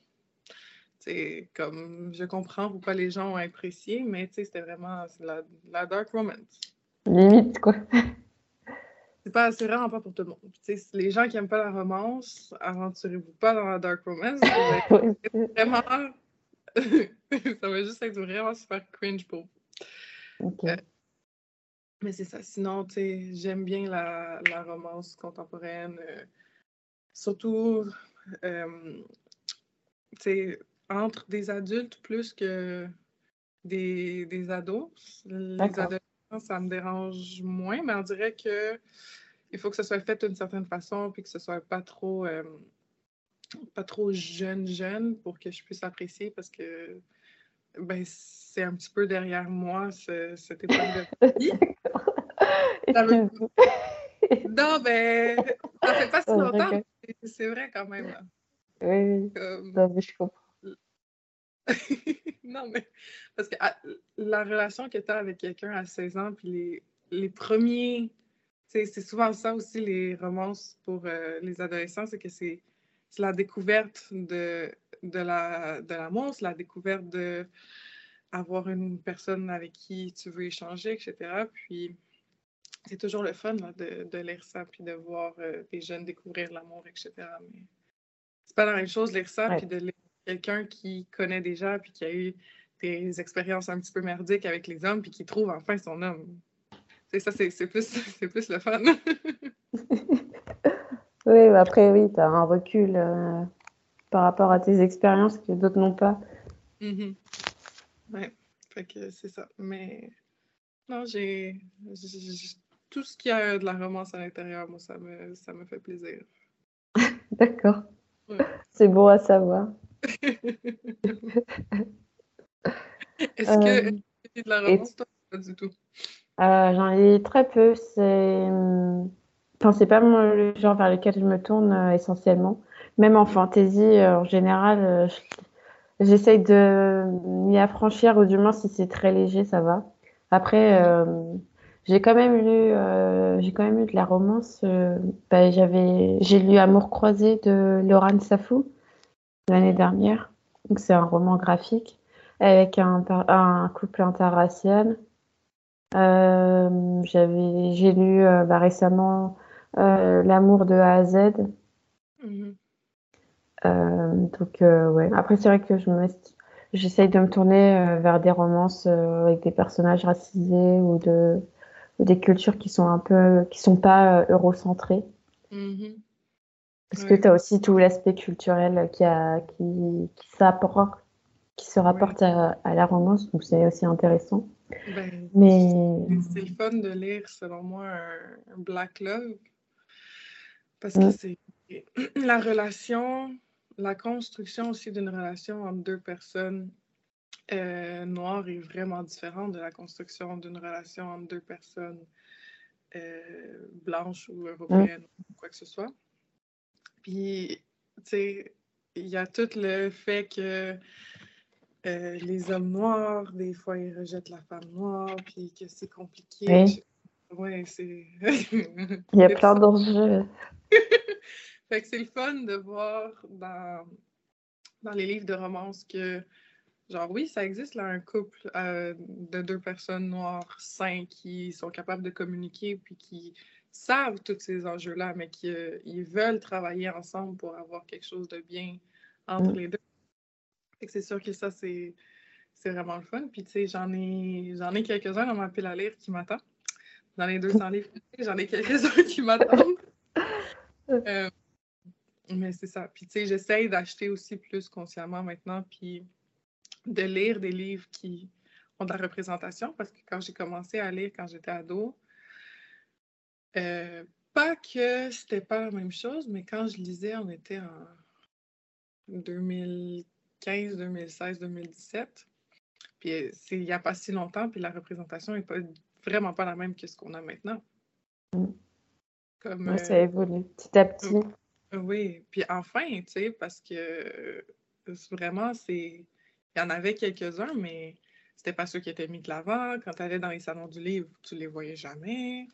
c'est comme, je comprends pourquoi les gens ont apprécié, mais c'était vraiment la, la dark romance. Limite, quoi. C'est pas, vraiment pas pour tout le monde. les gens qui aiment pas la romance, aventurez-vous pas dans la dark romance. vraiment, ça va juste être vraiment super cringe pour vous. Euh, mais c'est ça. Sinon, tu sais, j'aime bien la, la, romance contemporaine. Euh, surtout, euh, tu sais, entre des adultes plus que des, des ados. Les adolescents, ça me dérange moins, mais on dirait que il faut que ce soit fait d'une certaine façon, puis que ce soit pas trop, pas trop jeune, jeune, pour que je puisse apprécier, parce que ben, c'est un petit peu derrière moi cette époque de vie. Non, ben, ça fait pas si longtemps. C'est vrai quand même. Oui, je comprends. non, mais parce que ah, la relation que tu as avec quelqu'un à 16 ans, puis les, les premiers. C'est souvent ça aussi, les romances pour euh, les adolescents, c'est que c'est la découverte de, de l'amour, la, c'est la découverte de avoir une personne avec qui tu veux échanger, etc. Puis c'est toujours le fun de, de, lire ça, puis de voir euh, des jeunes découvrir l'amour, etc. Mais c'est pas la même chose lire ça, puis de lire quelqu'un qui connaît déjà, puis qui a eu des expériences un petit peu merdiques avec les hommes, puis qui trouve enfin son homme. C'est ça, c'est plus, plus le fun. oui, après, oui, tu as un recul euh, par rapport à tes expériences que d'autres n'ont pas. Mm Ouais, fait que c'est ça. Mais non, j'ai. Tout ce qui a de la romance à l'intérieur, moi, ça me, ça me fait plaisir. D'accord. C'est bon à savoir. Est-ce que euh, tu de la romance, toi, pas du tout? Euh, j'en ai très peu. C'est enfin, c'est pas le genre vers lequel je me tourne euh, essentiellement. Même en fantasy, en général, j'essaye de m'y affranchir, ou du moins si c'est très léger, ça va. Après, j'ai quand même lu, j'ai quand même lu de la romance. Bah, j'avais, j'ai lu Amour croisé de Laurent Safou l'année dernière. Donc c'est un roman graphique avec un, un couple interracial. Euh, j'avais, j'ai lu euh, bah, récemment euh, L'amour de A à Z. Mm-hmm. donc ouais. Après c'est vrai que je me, j'essaye de me tourner vers des romances avec des personnages racisés ou de ou des cultures qui sont un peu qui sont pas eurocentrées. Mm-hmm. Parce que tu as aussi tout l'aspect culturel qui, a, qui, qui, qui se rapporte à, la romance, donc c'est aussi intéressant. Ben, Mais... C'est le fun de lire, selon moi, un, Black Love, parce que c'est la relation, la construction aussi d'une relation entre deux personnes euh, noires est vraiment différente de la construction d'une relation entre deux personnes euh, blanches ou européennes ou quoi que ce soit. Puis, tu sais, il y a tout le fait que euh, les hommes noirs, des fois, ils rejettent la femme noire, puis que c'est compliqué. Oui. Ouais, c'est. il y a plein d'enjeux. fait que c'est le fun de voir dans, dans les livres de romance que, genre, oui, ça existe là, un couple euh, de deux personnes noires sains qui sont capables de communiquer, puis qui savent tous ces enjeux-là, mais qui euh, ils veulent travailler ensemble pour avoir quelque chose de bien entre mm. les deux. C'est sûr que ça, c'est vraiment le fun. Puis, tu sais, j'en ai, j'en ai quelques-uns dans ma pile à lire qui m'attendent. Dans les 200 livres, j'en ai quelques-uns qui m'attendent. Euh, mais c'est ça. Puis, tu sais, j'essaye d'acheter aussi plus consciemment maintenant, puis de lire des livres qui ont de la représentation, parce que quand j'ai commencé à lire quand j'étais ado, euh, pas que c'était pas la même chose, mais quand je lisais, on était en 2015, 2016, 2017. Puis c'est il n'y a pas si longtemps, puis la représentation n'est pas vraiment pas la même que ce qu'on a maintenant. Mm. Comme, ça euh, évolue petit à petit. Oui, puis enfin, tu sais, parce que vraiment, c'est. Il y en avait quelques-uns, mais c'était pas ceux qui étaient mis de l'avant. Quand tu allais dans les salons du livre, tu les voyais jamais.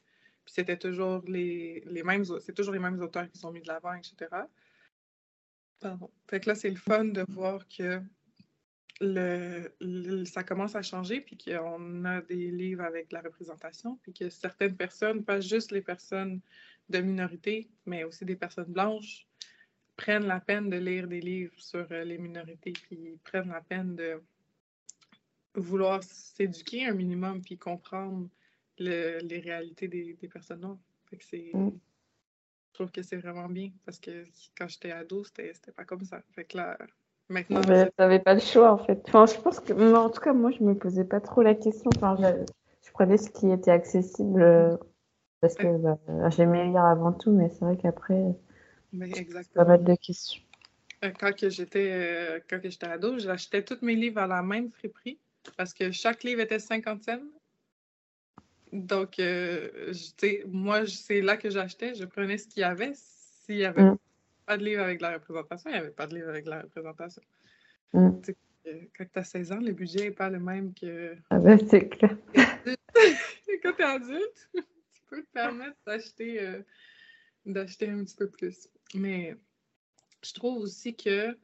Puis c'était toujours les, les mêmes, c'est toujours les mêmes auteurs qui sont mis de l'avant, etc. Pardon. Fait que là, c'est le fun de voir que le, ça commence à changer, puis qu'on a des livres avec la représentation, puis que certaines personnes, pas juste les personnes de minorité, mais aussi des personnes blanches, prennent la peine de lire des livres sur euh, les minorités, puis prennent la peine de vouloir s'éduquer un minimum, puis comprendre les réalités des, personnes noires. Fait que c'est... Mm. Je trouve que c'est vraiment bien, parce que quand j'étais ado, c'était pas comme ça. Fait que là, Maintenant, tu n'avais pas le choix en fait. Enfin, je pense que, en tout cas, moi, je me posais pas trop la question. Enfin, je, prenais ce qui était accessible euh, parce que bah, j'aimais lire avant tout, mais c'est vrai qu'après, pas mal de questions. Euh, quand j'étais euh, quand j'étais ado, j'achetais tous mes livres à la même friperie parce que chaque livre était 50 cents. Donc, moi, c'est là que j'achetais. Je prenais ce qu'il y avait. S'il y avait mm pas de livre avec la représentation, il n'y avait pas de livre avec la représentation. Mm. Quand tu as 16 ans, le budget n'est pas le même que. Ah ben, c'est clair. quand tu es adulte, tu peux te permettre d'acheter euh, d'acheter un petit peu plus. Mais je trouve aussi que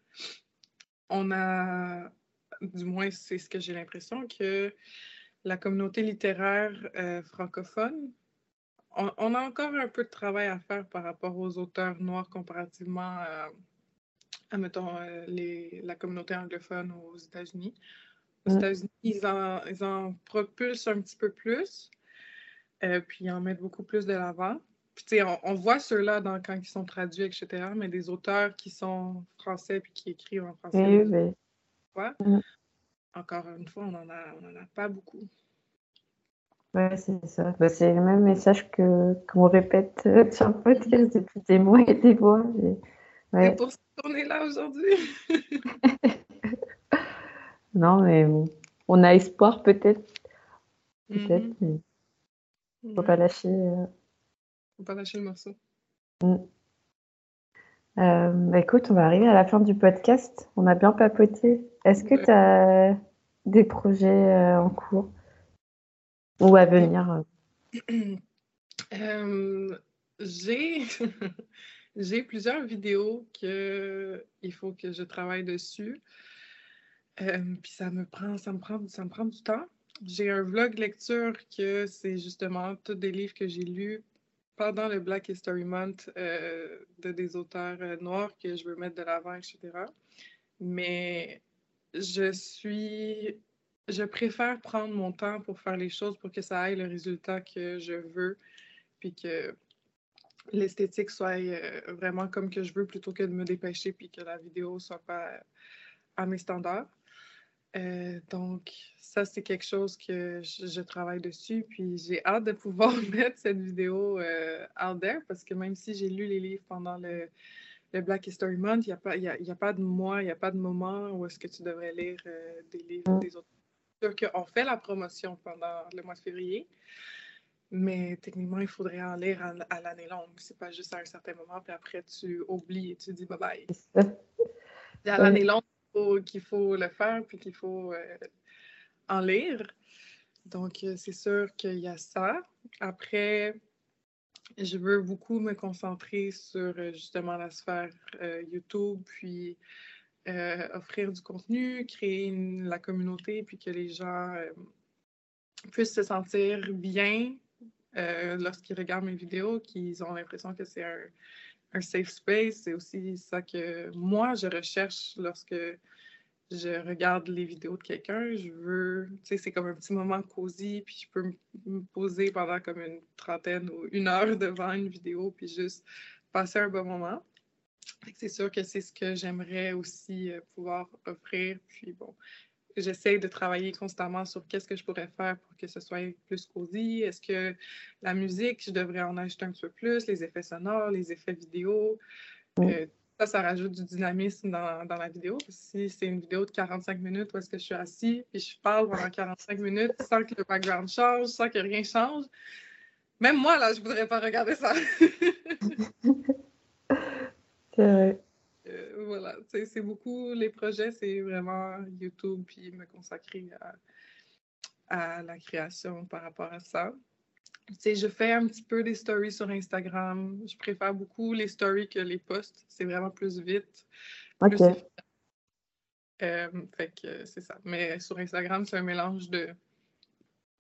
on a, du moins c'est ce que j'ai l'impression, que la communauté littéraire euh, francophone on, a encore un peu de travail à faire par rapport aux auteurs noirs comparativement à, mettons, euh, la communauté anglophone aux États-Unis. Aux mm. États-Unis, ils en, propulsent un petit peu plus, euh, puis ils en mettent beaucoup plus de l'avant. Puis, on, on voit ceux-là quand ils sont traduits, etc., mais des auteurs qui sont français puis qui écrivent en français. Oui, mm. Encore une fois, on n'en a, on en a pas beaucoup. Ouais, c'est ça. Bah, c'est le même message que qu'on répète euh, sur le podcast depuis des mois et des mois. Ouais. pour ça qu'on est là aujourd'hui. non, mais on a espoir peut-être. Peut-être, mm-hmm. mais faut pas lâcher. Euh... faut pas lâcher le morceau. Mm. Euh, bah, écoute, on va arriver à la fin du podcast. On a bien papoté. Est-ce que tu as des projets en cours? Ou à venir euh, J'ai j'ai plusieurs vidéos que il faut que je travaille dessus. Euh, puis ça me prend, ça me prend, ça me prend du temps. J'ai un vlog lecture que c'est justement tous des livres que j'ai lus pendant le Black History Month euh, de des auteurs noirs que je veux mettre de l'avant, etc. Mais je suis je préfère prendre mon temps pour faire les choses pour que ça aille le résultat que je veux, puis que l'esthétique soit euh, vraiment comme que je veux plutôt que de me dépêcher puis que la vidéo soit pas à mes standards. Euh, donc, ça, c'est quelque chose que je, travaille dessus. Puis j'ai hâte de pouvoir mettre cette vidéo euh, out there parce que même si j'ai lu les livres pendant le, Black History Month, il n'y a, pas, a pas de mois, il n'y a pas de moment où est-ce que tu devrais lire des livres des autres qu'on fait la promotion pendant le mois de février, mais techniquement, il faudrait en lire à, l'année longue. C'est pas juste à un certain moment, puis après, tu oublies et tu dis bye bye. C'est à l'année longue qu'il faut, le faire, puis qu'il faut euh, en lire. Donc, euh, c'est sûr qu'il y a ça. Après, je veux beaucoup me concentrer sur euh, justement la sphère YouTube, puis euh, offrir du contenu, créer la communauté, puis que les gens euh, puissent se sentir bien euh, lorsqu'ils regardent mes vidéos, qu'ils ont l'impression que c'est un, safe space. C'est aussi ça que moi, je recherche lorsque je regarde les vidéos de quelqu'un. Je veux, tu sais, c'est comme un petit moment cosy, puis je peux me poser pendant comme une trentaine ou une heure devant une vidéo, puis juste passer un bon moment. C'est sûr que c'est ce que j'aimerais aussi euh, pouvoir offrir. Puis bon, j'essaie de travailler constamment sur qu'est-ce que je pourrais faire pour que ce soit plus cosy. Est-ce que la musique, je devrais en ajouter un petit peu plus, les effets sonores, les effets vidéo? Euh, ça, ça rajoute du dynamisme dans, dans la vidéo. Si c'est une vidéo de 45 minutes où est-ce que je suis assis puis je parle pendant 45 minutes sans que le background change, sans que rien change, même moi, là, je voudrais pas regarder ça. Euh, voilà, c'est beaucoup, les projets, c'est vraiment YouTube, puis me consacrer à, la création par rapport à ça. sais, je fais un petit peu des stories sur Instagram. Je préfère beaucoup les stories que les posts. C'est vraiment plus vite. Ok. Euh, fait que c'est ça. Mais sur Instagram, c'est un mélange de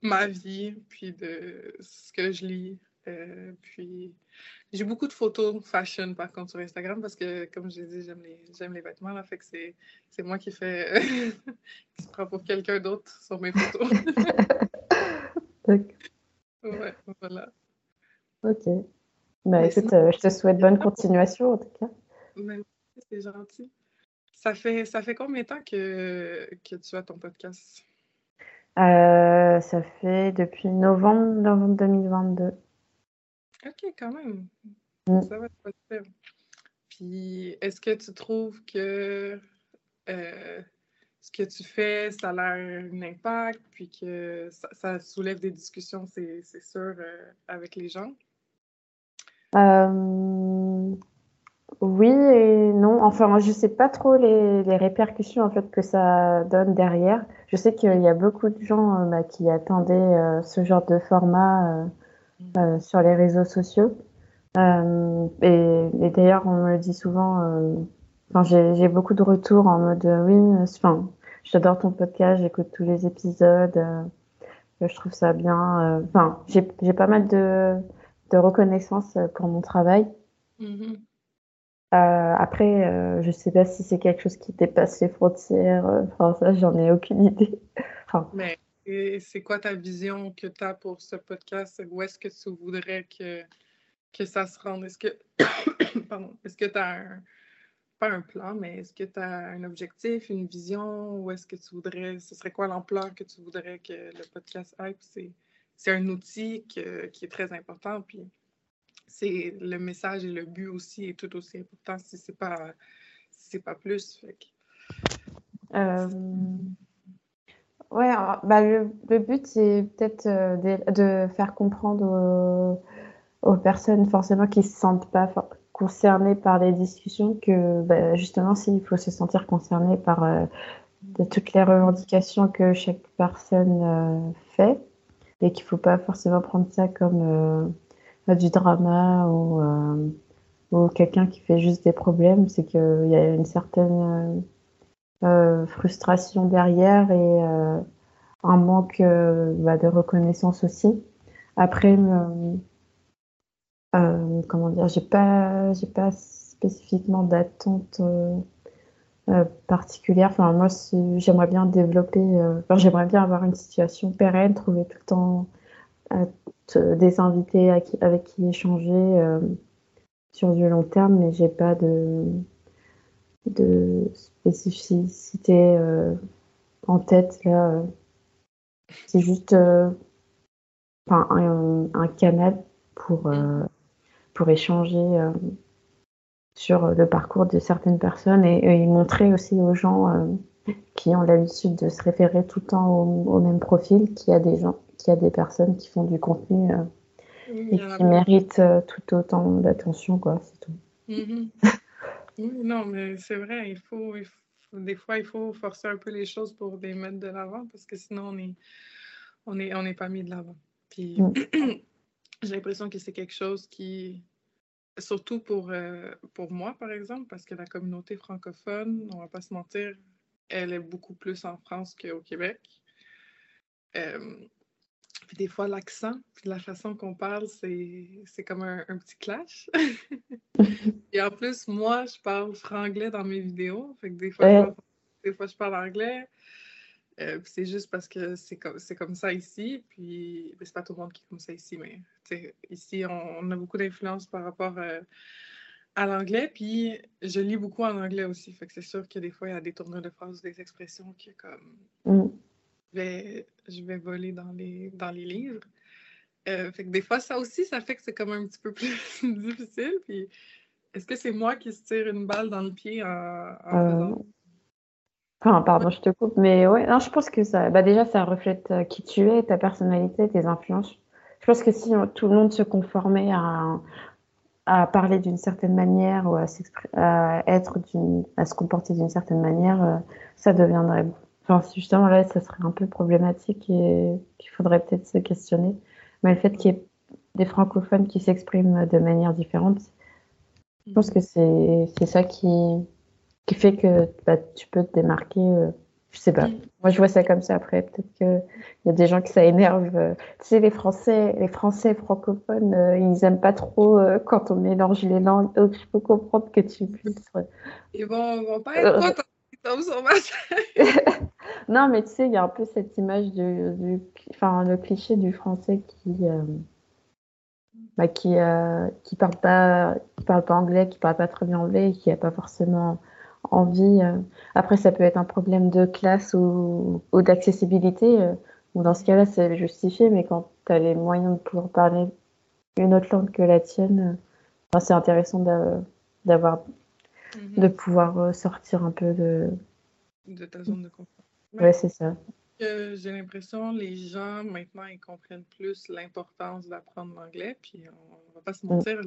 ma vie, puis de ce que je lis. Euh, puis j'ai beaucoup de photos fashion par contre sur Instagram parce que comme je l'ai dit, j'aime les, j'aime les vêtements. Là, fait que c'est, c'est moi qui fais qui se prend pour quelqu'un d'autre sur mes photos. ouais, voilà. Ok. Bah, écoute, euh, je te souhaite bonne continuation en tout cas. Merci, c'est gentil. Ça fait, ça fait combien de temps que, que tu as ton podcast? Euh, ça fait depuis novembre, novembre 2022. Ok, quand même. Mm. Ça va pas faire. Puis, est-ce que tu trouves que euh, ce que tu fais, ça a l'air un impact, puis que ça, ça soulève des discussions, c'est sûr, euh, avec les gens? Euh, oui et non. Enfin, je sais pas trop les, les répercussions en fait que ça donne derrière. Je sais qu'il y a beaucoup de gens bah, qui attendaient ce genre de format euh, sur les réseaux sociaux. Euh, et, et d'ailleurs, on me le dit souvent. euh, Enfin, j'ai beaucoup de retours en mode oui. Enfin, j'adore ton podcast, j'écoute tous les épisodes. je trouve ça bien. Enfin, j'ai j'ai pas mal de de reconnaissance pour mon travail. Mhm. Euh, après, euh, je sais pas si c'est quelque chose qui dépasse les frontières. euh, Enfin, ça, j'en ai aucune idée. Enfin, Mais et c'est quoi ta vision que tu as pour ce podcast? Où est-ce que tu voudrais que, que ça se rende? Est-ce que pardon, est-ce que tu as un pas un plan, mais est-ce que tu as un objectif, une vision, ou est-ce que tu voudrais, ce serait quoi l'ampleur que tu voudrais que le podcast ait? C'est, c'est un outil qui est très important, puis c'est le message et le but aussi est tout aussi important si c'est pas si c'est pas plus. Euh, ouais, alors, bah, le, le but, c'est peut-être euh, de, faire comprendre aux, personnes forcément qui se sentent pas concernées par les discussions que bah, justement, s'il faut se sentir concerné par euh, toutes les revendications que chaque personne euh, fait et qu'il faut pas forcément prendre ça comme du drama ou, ou quelqu'un qui fait juste des problèmes, c'est qu'il y a une certaine frustration derrière et euh, un manque euh, bah, de reconnaissance aussi. Après, euh, euh, comment dire, j'ai pas, pas spécifiquement d'attente euh, euh, particulière. Moi, j'aimerais bien développer, euh, j'aimerais bien avoir une situation pérenne, trouver tout le temps euh, des invités avec qui échanger euh, sur du long terme, mais j'ai pas de, de spécificité euh, en tête là. euh. C'est juste euh, un, un canal pour, pour échanger sur le parcours de certaines personnes et, et montrer aussi aux gens euh, qui ont l'habitude de se référer tout le temps au, au même profil qu'il y a des gens, qu'il y a des personnes qui font du contenu euh, et qui méritent euh, tout autant d'attention, quoi, c'est tout. Mhm. Oui, non, mais c'est vrai, il faut, il faut- des fois, il faut forcer un peu les choses pour les mettre de l'avant parce que sinon, on est, on est, on n'est pas mis de l'avant. Puis, Mm. j'ai l'impression que c'est quelque chose qui, surtout pour, euh, pour moi, par exemple, parce que la communauté francophone, on va pas se mentir, elle est beaucoup plus en France qu'au Québec. Euh, puis des fois, l'accent, puis la façon qu'on parle, c'est comme un, un petit clash. Et en plus, moi, je parle franglais dans mes vidéos. Fait que des fois, je parle, des fois, je parle anglais. Euh, puis c'est juste parce que c'est comme, comme ça ici. Puis ben, c'est pas tout le monde qui est comme ça ici, mais ici, on, on a beaucoup d'influence par rapport euh, à l'anglais. Puis je lis beaucoup en anglais aussi. Fait que c'est sûr que des fois, il y a des tournures de phrases, des expressions qui comme Mm. Je vais, je vais voler dans les, dans les livres. Euh, fait que des fois, ça aussi, ça fait que c'est comme un petit peu plus difficile. Puis, est-ce que c'est moi qui se tire une balle dans le pied en, en Euh, faisant... Pardon, je te coupe, mais ouais, non, je pense que ça, bah déjà, ça reflète euh, qui tu es, ta personnalité, tes influences. Je pense que si tout le monde se conformait à, à parler d'une certaine manière ou à, à être à se comporter d'une certaine manière, euh, ça deviendrait, enfin, si justement là, ça serait un peu problématique et qu'il faudrait peut-être se questionner. Mais le fait qu'il y ait des francophones qui s'expriment de manière différente. Je pense que c'est ça qui, qui fait que bah, tu peux te démarquer. Euh, je sais pas. Moi, je vois ça comme ça. Après, peut-être qu'il y a des gens qui ça énerve. Euh. Tu sais, les Français, les Français francophones, euh, ils aiment pas trop quand on mélange les langues. Donc, je peux comprendre que tu puisses. Ils vont, vont pas être contents. non, mais tu sais, il y a un peu cette image du, enfin, le cliché du français qui, bah, qui, euh, qui parle pas, qui parle pas anglais, qui parle pas très bien anglais, et qui a pas forcément envie. Euh. Après, ça peut être un problème de classe ou, d'accessibilité. Euh. dans ce cas-là, c'est justifié, mais quand tu as les moyens de pouvoir parler une autre langue que la tienne, c'est intéressant d'avoir, mm-hmm. de pouvoir sortir un peu de. De ta zone de confort. Ouais, c'est ça j'ai l'impression les gens maintenant ils comprennent plus l'importance d'apprendre l'anglais, puis on va pas se mm. mentir,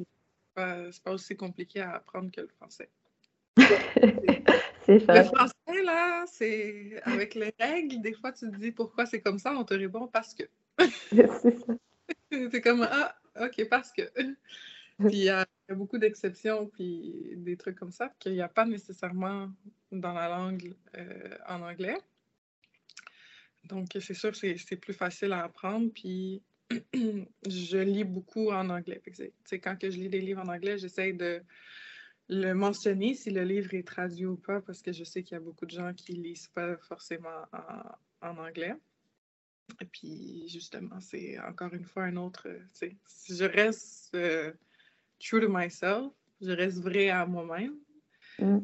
c'est pas, aussi compliqué à apprendre que le français. c'est ça. Le français, là, c'est avec les règles, des fois tu te dis pourquoi c'est comme ça, on te répond parce que. c'est ça. c'est comme ah, ok, parce que. Puis il y, a beaucoup d'exceptions, puis des trucs comme ça, qu'il n'y a pas nécessairement dans la langue euh, en anglais. Donc, c'est sûr c'est plus facile à apprendre. Puis, je lis beaucoup en anglais. C'est quand que je lis des livres en anglais, j'essaie de le mentionner si le livre est traduit ou pas, parce que je sais qu'il y a beaucoup de gens qui ne lisent pas forcément en, anglais. Et puis, justement, c'est encore une fois un autre. Si je reste euh, true to myself, je reste vrai à moi-même. Mm.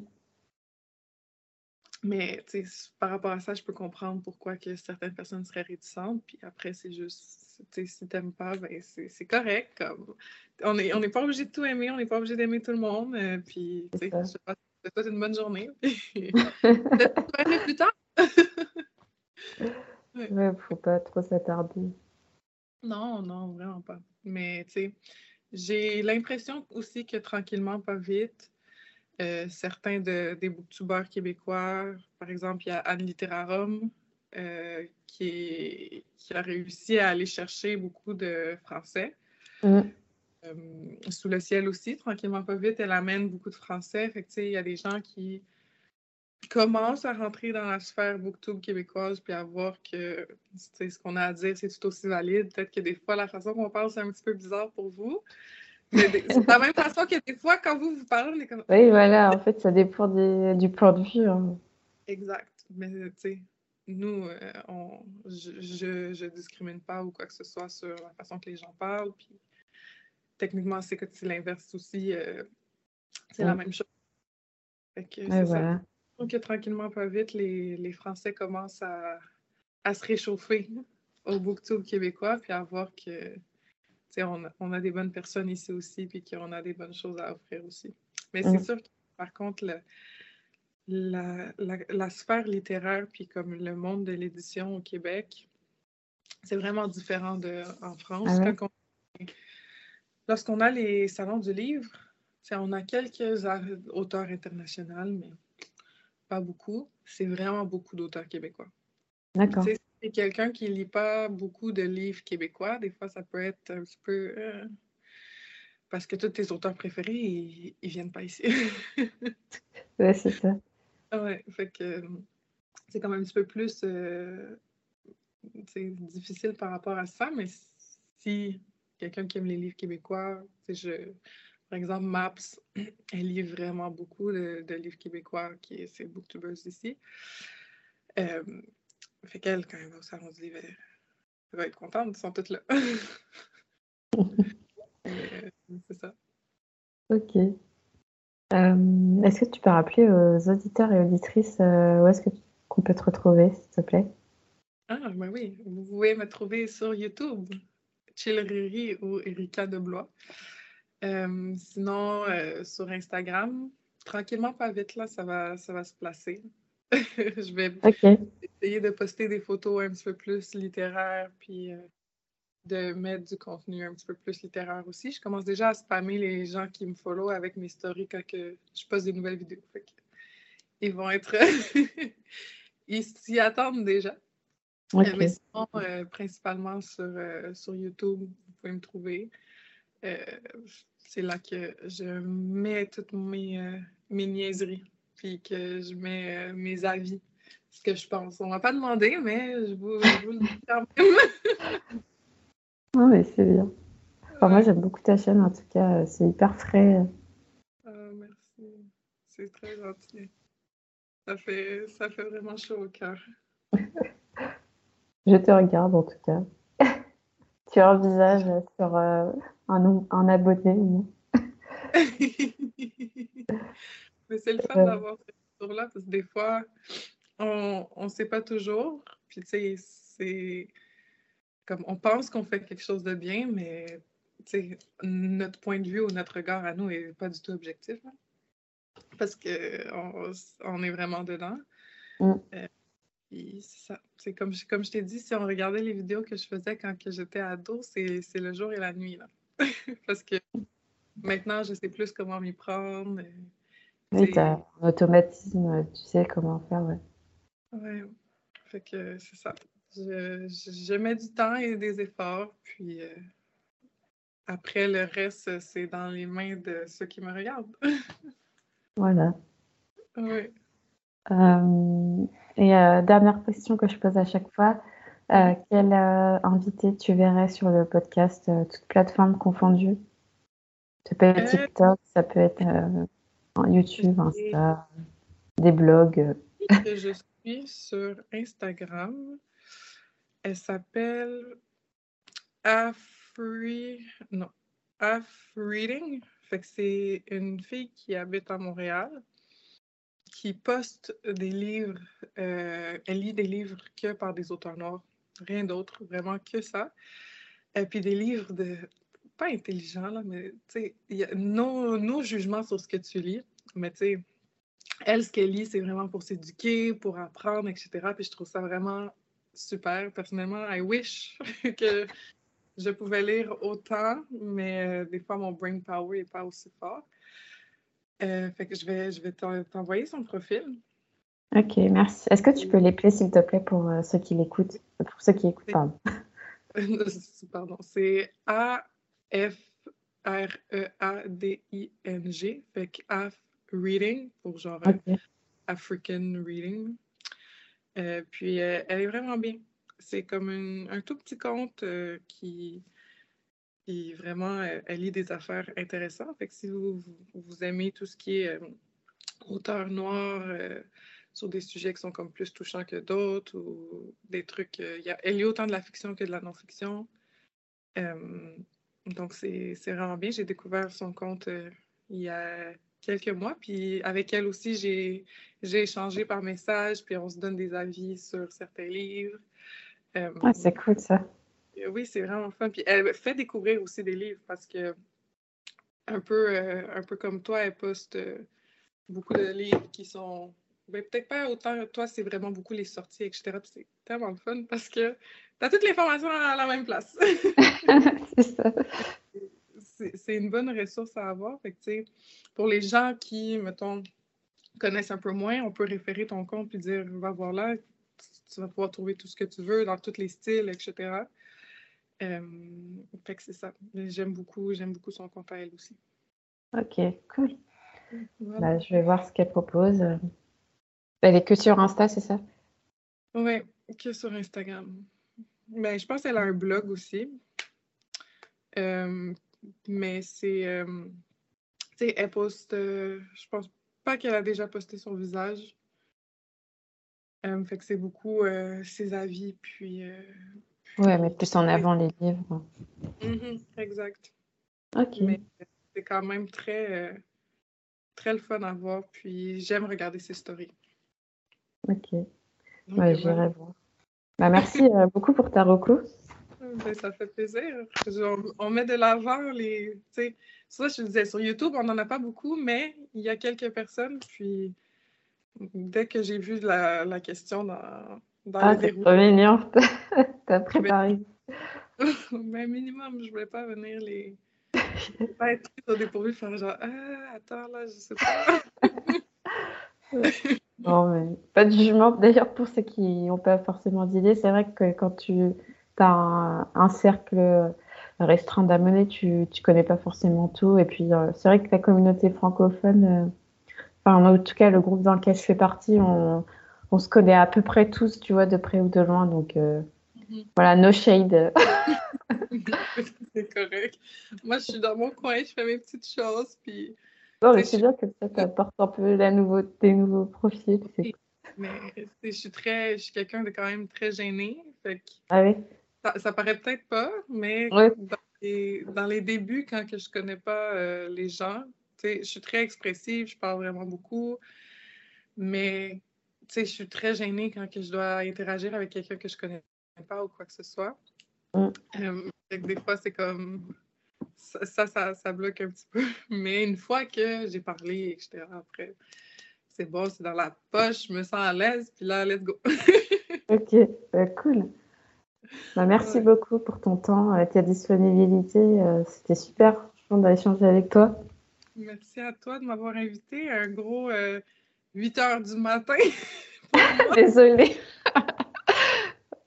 Mais par rapport à ça, je peux comprendre pourquoi que certaines personnes seraient réticentes. Puis après, c'est juste, si t'aimes pas, ben c'est correct. Comme, on n'est on est pas obligé de tout aimer, on n'est pas obligé d'aimer tout le monde. Euh, puis, je te souhaite une bonne journée. Peut-être plus tard. ouais. faut pas trop s'attarder. Non, non, vraiment pas. Mais, tu sais, j'ai l'impression aussi que tranquillement, pas vite, euh, certains de, des booktubers québécois, par exemple, il y a Anne Littérarum euh, qui, qui, a réussi à aller chercher beaucoup de français. Mm. Euh, sous le ciel aussi, tranquillement pas vite, elle amène beaucoup de français. Fait il y a des gens qui commencent à rentrer dans la sphère booktube québécoise puis à voir que ce qu'on a à dire, c'est tout aussi valide. Peut-être que des fois, la façon qu'on parle, c'est un petit peu bizarre pour vous. C'est de la même façon que des fois, quand vous vous parlez, on est comme. Oui, voilà, en fait, ça dépend du point de vue. Hein. Exact. Mais tu sais, nous, euh, on, je, je, discrimine pas ou quoi que ce soit sur la façon que les gens parlent. Puis techniquement, c'est que c'est l'inverse aussi. Euh, c'est la même chose. Fait que, ouais, voilà. Donc, tranquillement, pas vite, les, les Français commencent à, à se réchauffer au booktube québécois, puis à voir que on a, des bonnes personnes ici aussi, puis qu'on a des bonnes choses à offrir aussi. Mais c'est mm. sûr que, par contre, la, sphère littéraire, puis comme le monde de l'édition au Québec, c'est vraiment différent de en France. Ah lorsqu'on a les salons du livre, on a quelques auteurs internationaux, mais pas beaucoup. C'est vraiment beaucoup d'auteurs québécois. D'accord quelqu'un qui lit pas beaucoup de livres québécois, des fois, ça peut être un petit peu. Euh, parce que tous tes auteurs préférés, ils, ne viennent pas ici. ouais, c'est ça. Ouais, fait que c'est quand même un petit peu plus euh, difficile par rapport à ça, mais si quelqu'un qui aime les livres québécois, je, par exemple, Maps, elle lit vraiment beaucoup de, livres québécois, qui c'est Booktubers ici. Euh, fait qu'elle, quand elle va au salon du livre, elle, va être contente, ils sont toutes là. Euh, c'est ça. Ok. Euh, est-ce que tu peux rappeler aux auditeurs et auditrices euh, où est-ce qu'on peut te retrouver, s'il te plaît? Ah, ben oui. Vous pouvez me trouver sur YouTube, Chilleriri ou Erika Deblois. sinon, sur Instagram, tranquillement, pas vite, là, ça va, ça va se placer. je vais essayer de poster des photos un petit peu plus littéraires, puis euh, de mettre du contenu un petit peu plus littéraire aussi. Je commence déjà à spammer les gens qui me follow avec mes stories quand que je poste des nouvelles vidéos. ils vont être... ils s'y attendent déjà. Euh, mais sinon, euh, principalement sur, sur YouTube, vous pouvez me trouver. Euh, c'est là que je mets toutes mes, euh, mes niaiseries, puis que je mets euh, mes avis, ce que je pense. On ne m'a pas demandé, mais je vous, je vous le dis quand même. non, mais c'est bien. Moi, j'aime beaucoup ta chaîne, en tout cas, c'est hyper frais. Ah, merci. C'est très gentil. Ça fait, ça fait vraiment chaud au cœur. Je te regarde, en tout cas. tu envisages sur euh, un, un abonné Mais c'est le fun euh. d'avoir ce retour-là, parce que des fois, on ne sait pas toujours. Puis, tu sais, c'est comme on pense qu'on fait quelque chose de bien, mais notre point de vue ou notre regard à nous n'est pas du tout objectif. parce qu'on on est vraiment dedans. Mm. Euh, c'est ça. C'est comme, comme je t'ai dit, si on regardait les vidéos que je faisais quand j'étais ado, c'est le jour et la nuit. Là. parce que maintenant, je sais plus comment m'y prendre. Oui, tu as un automatisme, tu sais comment faire. Ouais. Ouais. Fait que c'est ça. Je, je, mets du temps et des efforts, puis euh, après, le reste, c'est dans les mains de ceux qui me regardent. voilà. Oui. Euh, et euh, dernière question que je pose à chaque fois. Euh, quel invité tu verrais sur le podcast, toutes plateformes confondues Ça peut être TikTok, ça peut être YouTube, Insta, des blogs. je suis sur Instagram. Elle s'appelle Free, non, Half Reading. Fait que c'est une fille qui habite à Montréal, qui poste des livres. Euh, elle lit des livres que par des auteurs noirs, rien d'autre, vraiment que ça. Et puis des livres de pas intelligents, là, mais tu sais, nos, nos jugements sur ce que tu lis, mais tu sais, elle, ce qu'elle lit, c'est vraiment pour s'éduquer, pour apprendre, etc. Puis je trouve ça vraiment super. Personnellement, I wish que je pouvais lire autant, mais euh, des fois, mon brain power n'est pas aussi fort. Euh, fait que je vais, je vais t'envoyer son profil. Ok, merci. Est-ce que tu peux l'épeler, s'il te plaît, pour euh, ceux qui l'écoutent, pour ceux qui écoutent, pardon. pardon, c'est A-F-R-E-A-D-I-N-G, fait que AF Reading, pour genre African Reading. puis elle est vraiment bien c'est comme un tout petit conte euh, qui, qui vraiment euh, lit des affaires intéressantes. Fait que si vous, vous, aimez tout ce qui est euh, auteur noir sur des sujets qui sont comme plus touchants que d'autres ou des trucs. Y a, elle lit autant de la fiction que de la non-fiction. donc, c'est vraiment bien. J'ai découvert son compte il y a quelques mois. Puis avec elle aussi, j'ai échangé par message, puis on se donne des avis sur certains livres. Euh, c'est cool ça. Euh, oui, c'est vraiment fun. Puis elle fait découvrir aussi des livres parce que, un peu, euh, un peu comme toi, elle poste beaucoup de livres qui sont. Ben, peut-être pas autant, toi, c'est vraiment beaucoup les sorties, etc. c'est tellement le fun parce que tu as toutes les informations à la même place. c'est ça. C'est une bonne ressource à avoir. Fait que, pour les gens qui, mettons, connaissent un peu moins, on peut référer ton compte et dire va voir là, tu vas pouvoir trouver tout ce que tu veux dans tous les styles, etc. Euh, fait que c'est ça. J'aime beaucoup, j'aime beaucoup son compte à elle aussi. Ok, cool. Bah, je vais voir ce qu'elle propose. Elle est que sur Insta, c'est ça? Oui, que sur Instagram. Ben, je pense qu'elle a un blog aussi. Euh, mais c'est. Euh, tu sais, elle poste. je pense pas qu'elle a déjà posté son visage. Euh, fait que c'est beaucoup euh, ses avis, puis. Euh, ouais, mais plus en avant les livres. Mm-hmm, exact. Ok. Mais c'est quand même très, très le fun à voir, puis j'aime regarder ses stories. Ok. ouais, j'irai voir. Bah, merci beaucoup pour ta recours. Ben, ça fait plaisir. On, met de l'avant les. Tu sais, ça, je disais, sur YouTube, on n'en a pas beaucoup, mais il y a quelques personnes, puis Dès que j'ai vu la, la question dans, dans ah, c'est trop mignon. T'as préparé. Mais minimum, je voulais pas venir les. pas être au dépourvu, faire genre, ah, attends, là, je sais pas. non, mais pas de jugement. D'ailleurs, pour ceux qui n'ont pas forcément d'idée, c'est vrai que quand tu as un, cercle restreint d'amener, tu, tu connais pas forcément tout. Et puis, c'est vrai que la communauté francophone, enfin, en tout cas, le groupe dans lequel je fais partie, on, on se connaît à peu près tous, tu vois, de près ou de loin. Donc, Mhm. Voilà, no shade. c'est correct. Moi, je suis dans mon coin, je fais mes petites choses. Puis, non, mais c'est bien que ça t'apporte un peu la nouveau, des nouveaux profils. Mais je suis très, je suis quelqu'un de quand même très gêné. Fait ah oui? Ça, ça paraît peut-être pas, mais dans, les, dans, les, débuts, quand que je connais pas euh, les gens, je suis très expressive, je parle vraiment beaucoup. Mais je suis très gênée quand que je dois interagir avec quelqu'un que je connais pas ou quoi que ce soit. Mm. Euh, des fois, c'est comme ça, ça, ça, bloque un petit peu. Mais une fois que j'ai parlé, etc., après, c'est bon, c'est dans la poche, je me sens à l'aise, puis là, let's go. ok, bah, cool. Bah, merci beaucoup pour ton temps, et ta disponibilité. Euh, c'était super, d'échanger avec toi. Merci à toi de m'avoir invité. Un gros 8 euh, heures du matin. Désolée.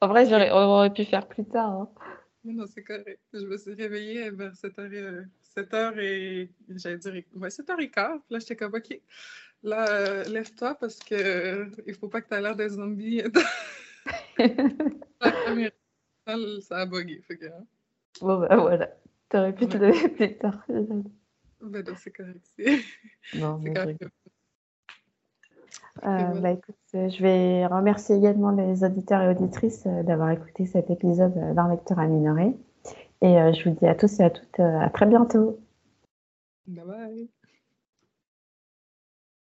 En vrai, on aurait pu faire plus tard. Hein. Non, c'est correct. Je me suis réveillée vers 7h, 7h et j'allais dire ouais, 7h15. Là, j'étais comme OK. Là, euh, lève-toi parce que euh, il faut pas que tu aies l'air d'un zombie. ça a bugué. Fait que, hein. Bon, ben voilà. T'aurais pu te lever plus tard. Ben non, c'est correct. Non, c'est correct. Euh, bah, écoute, euh, je vais remercier également les auditeurs et auditrices euh, d'avoir écouté cet épisode d'un lecteur à minorer. Et je vous dis à tous et à toutes à très bientôt. Bye bye.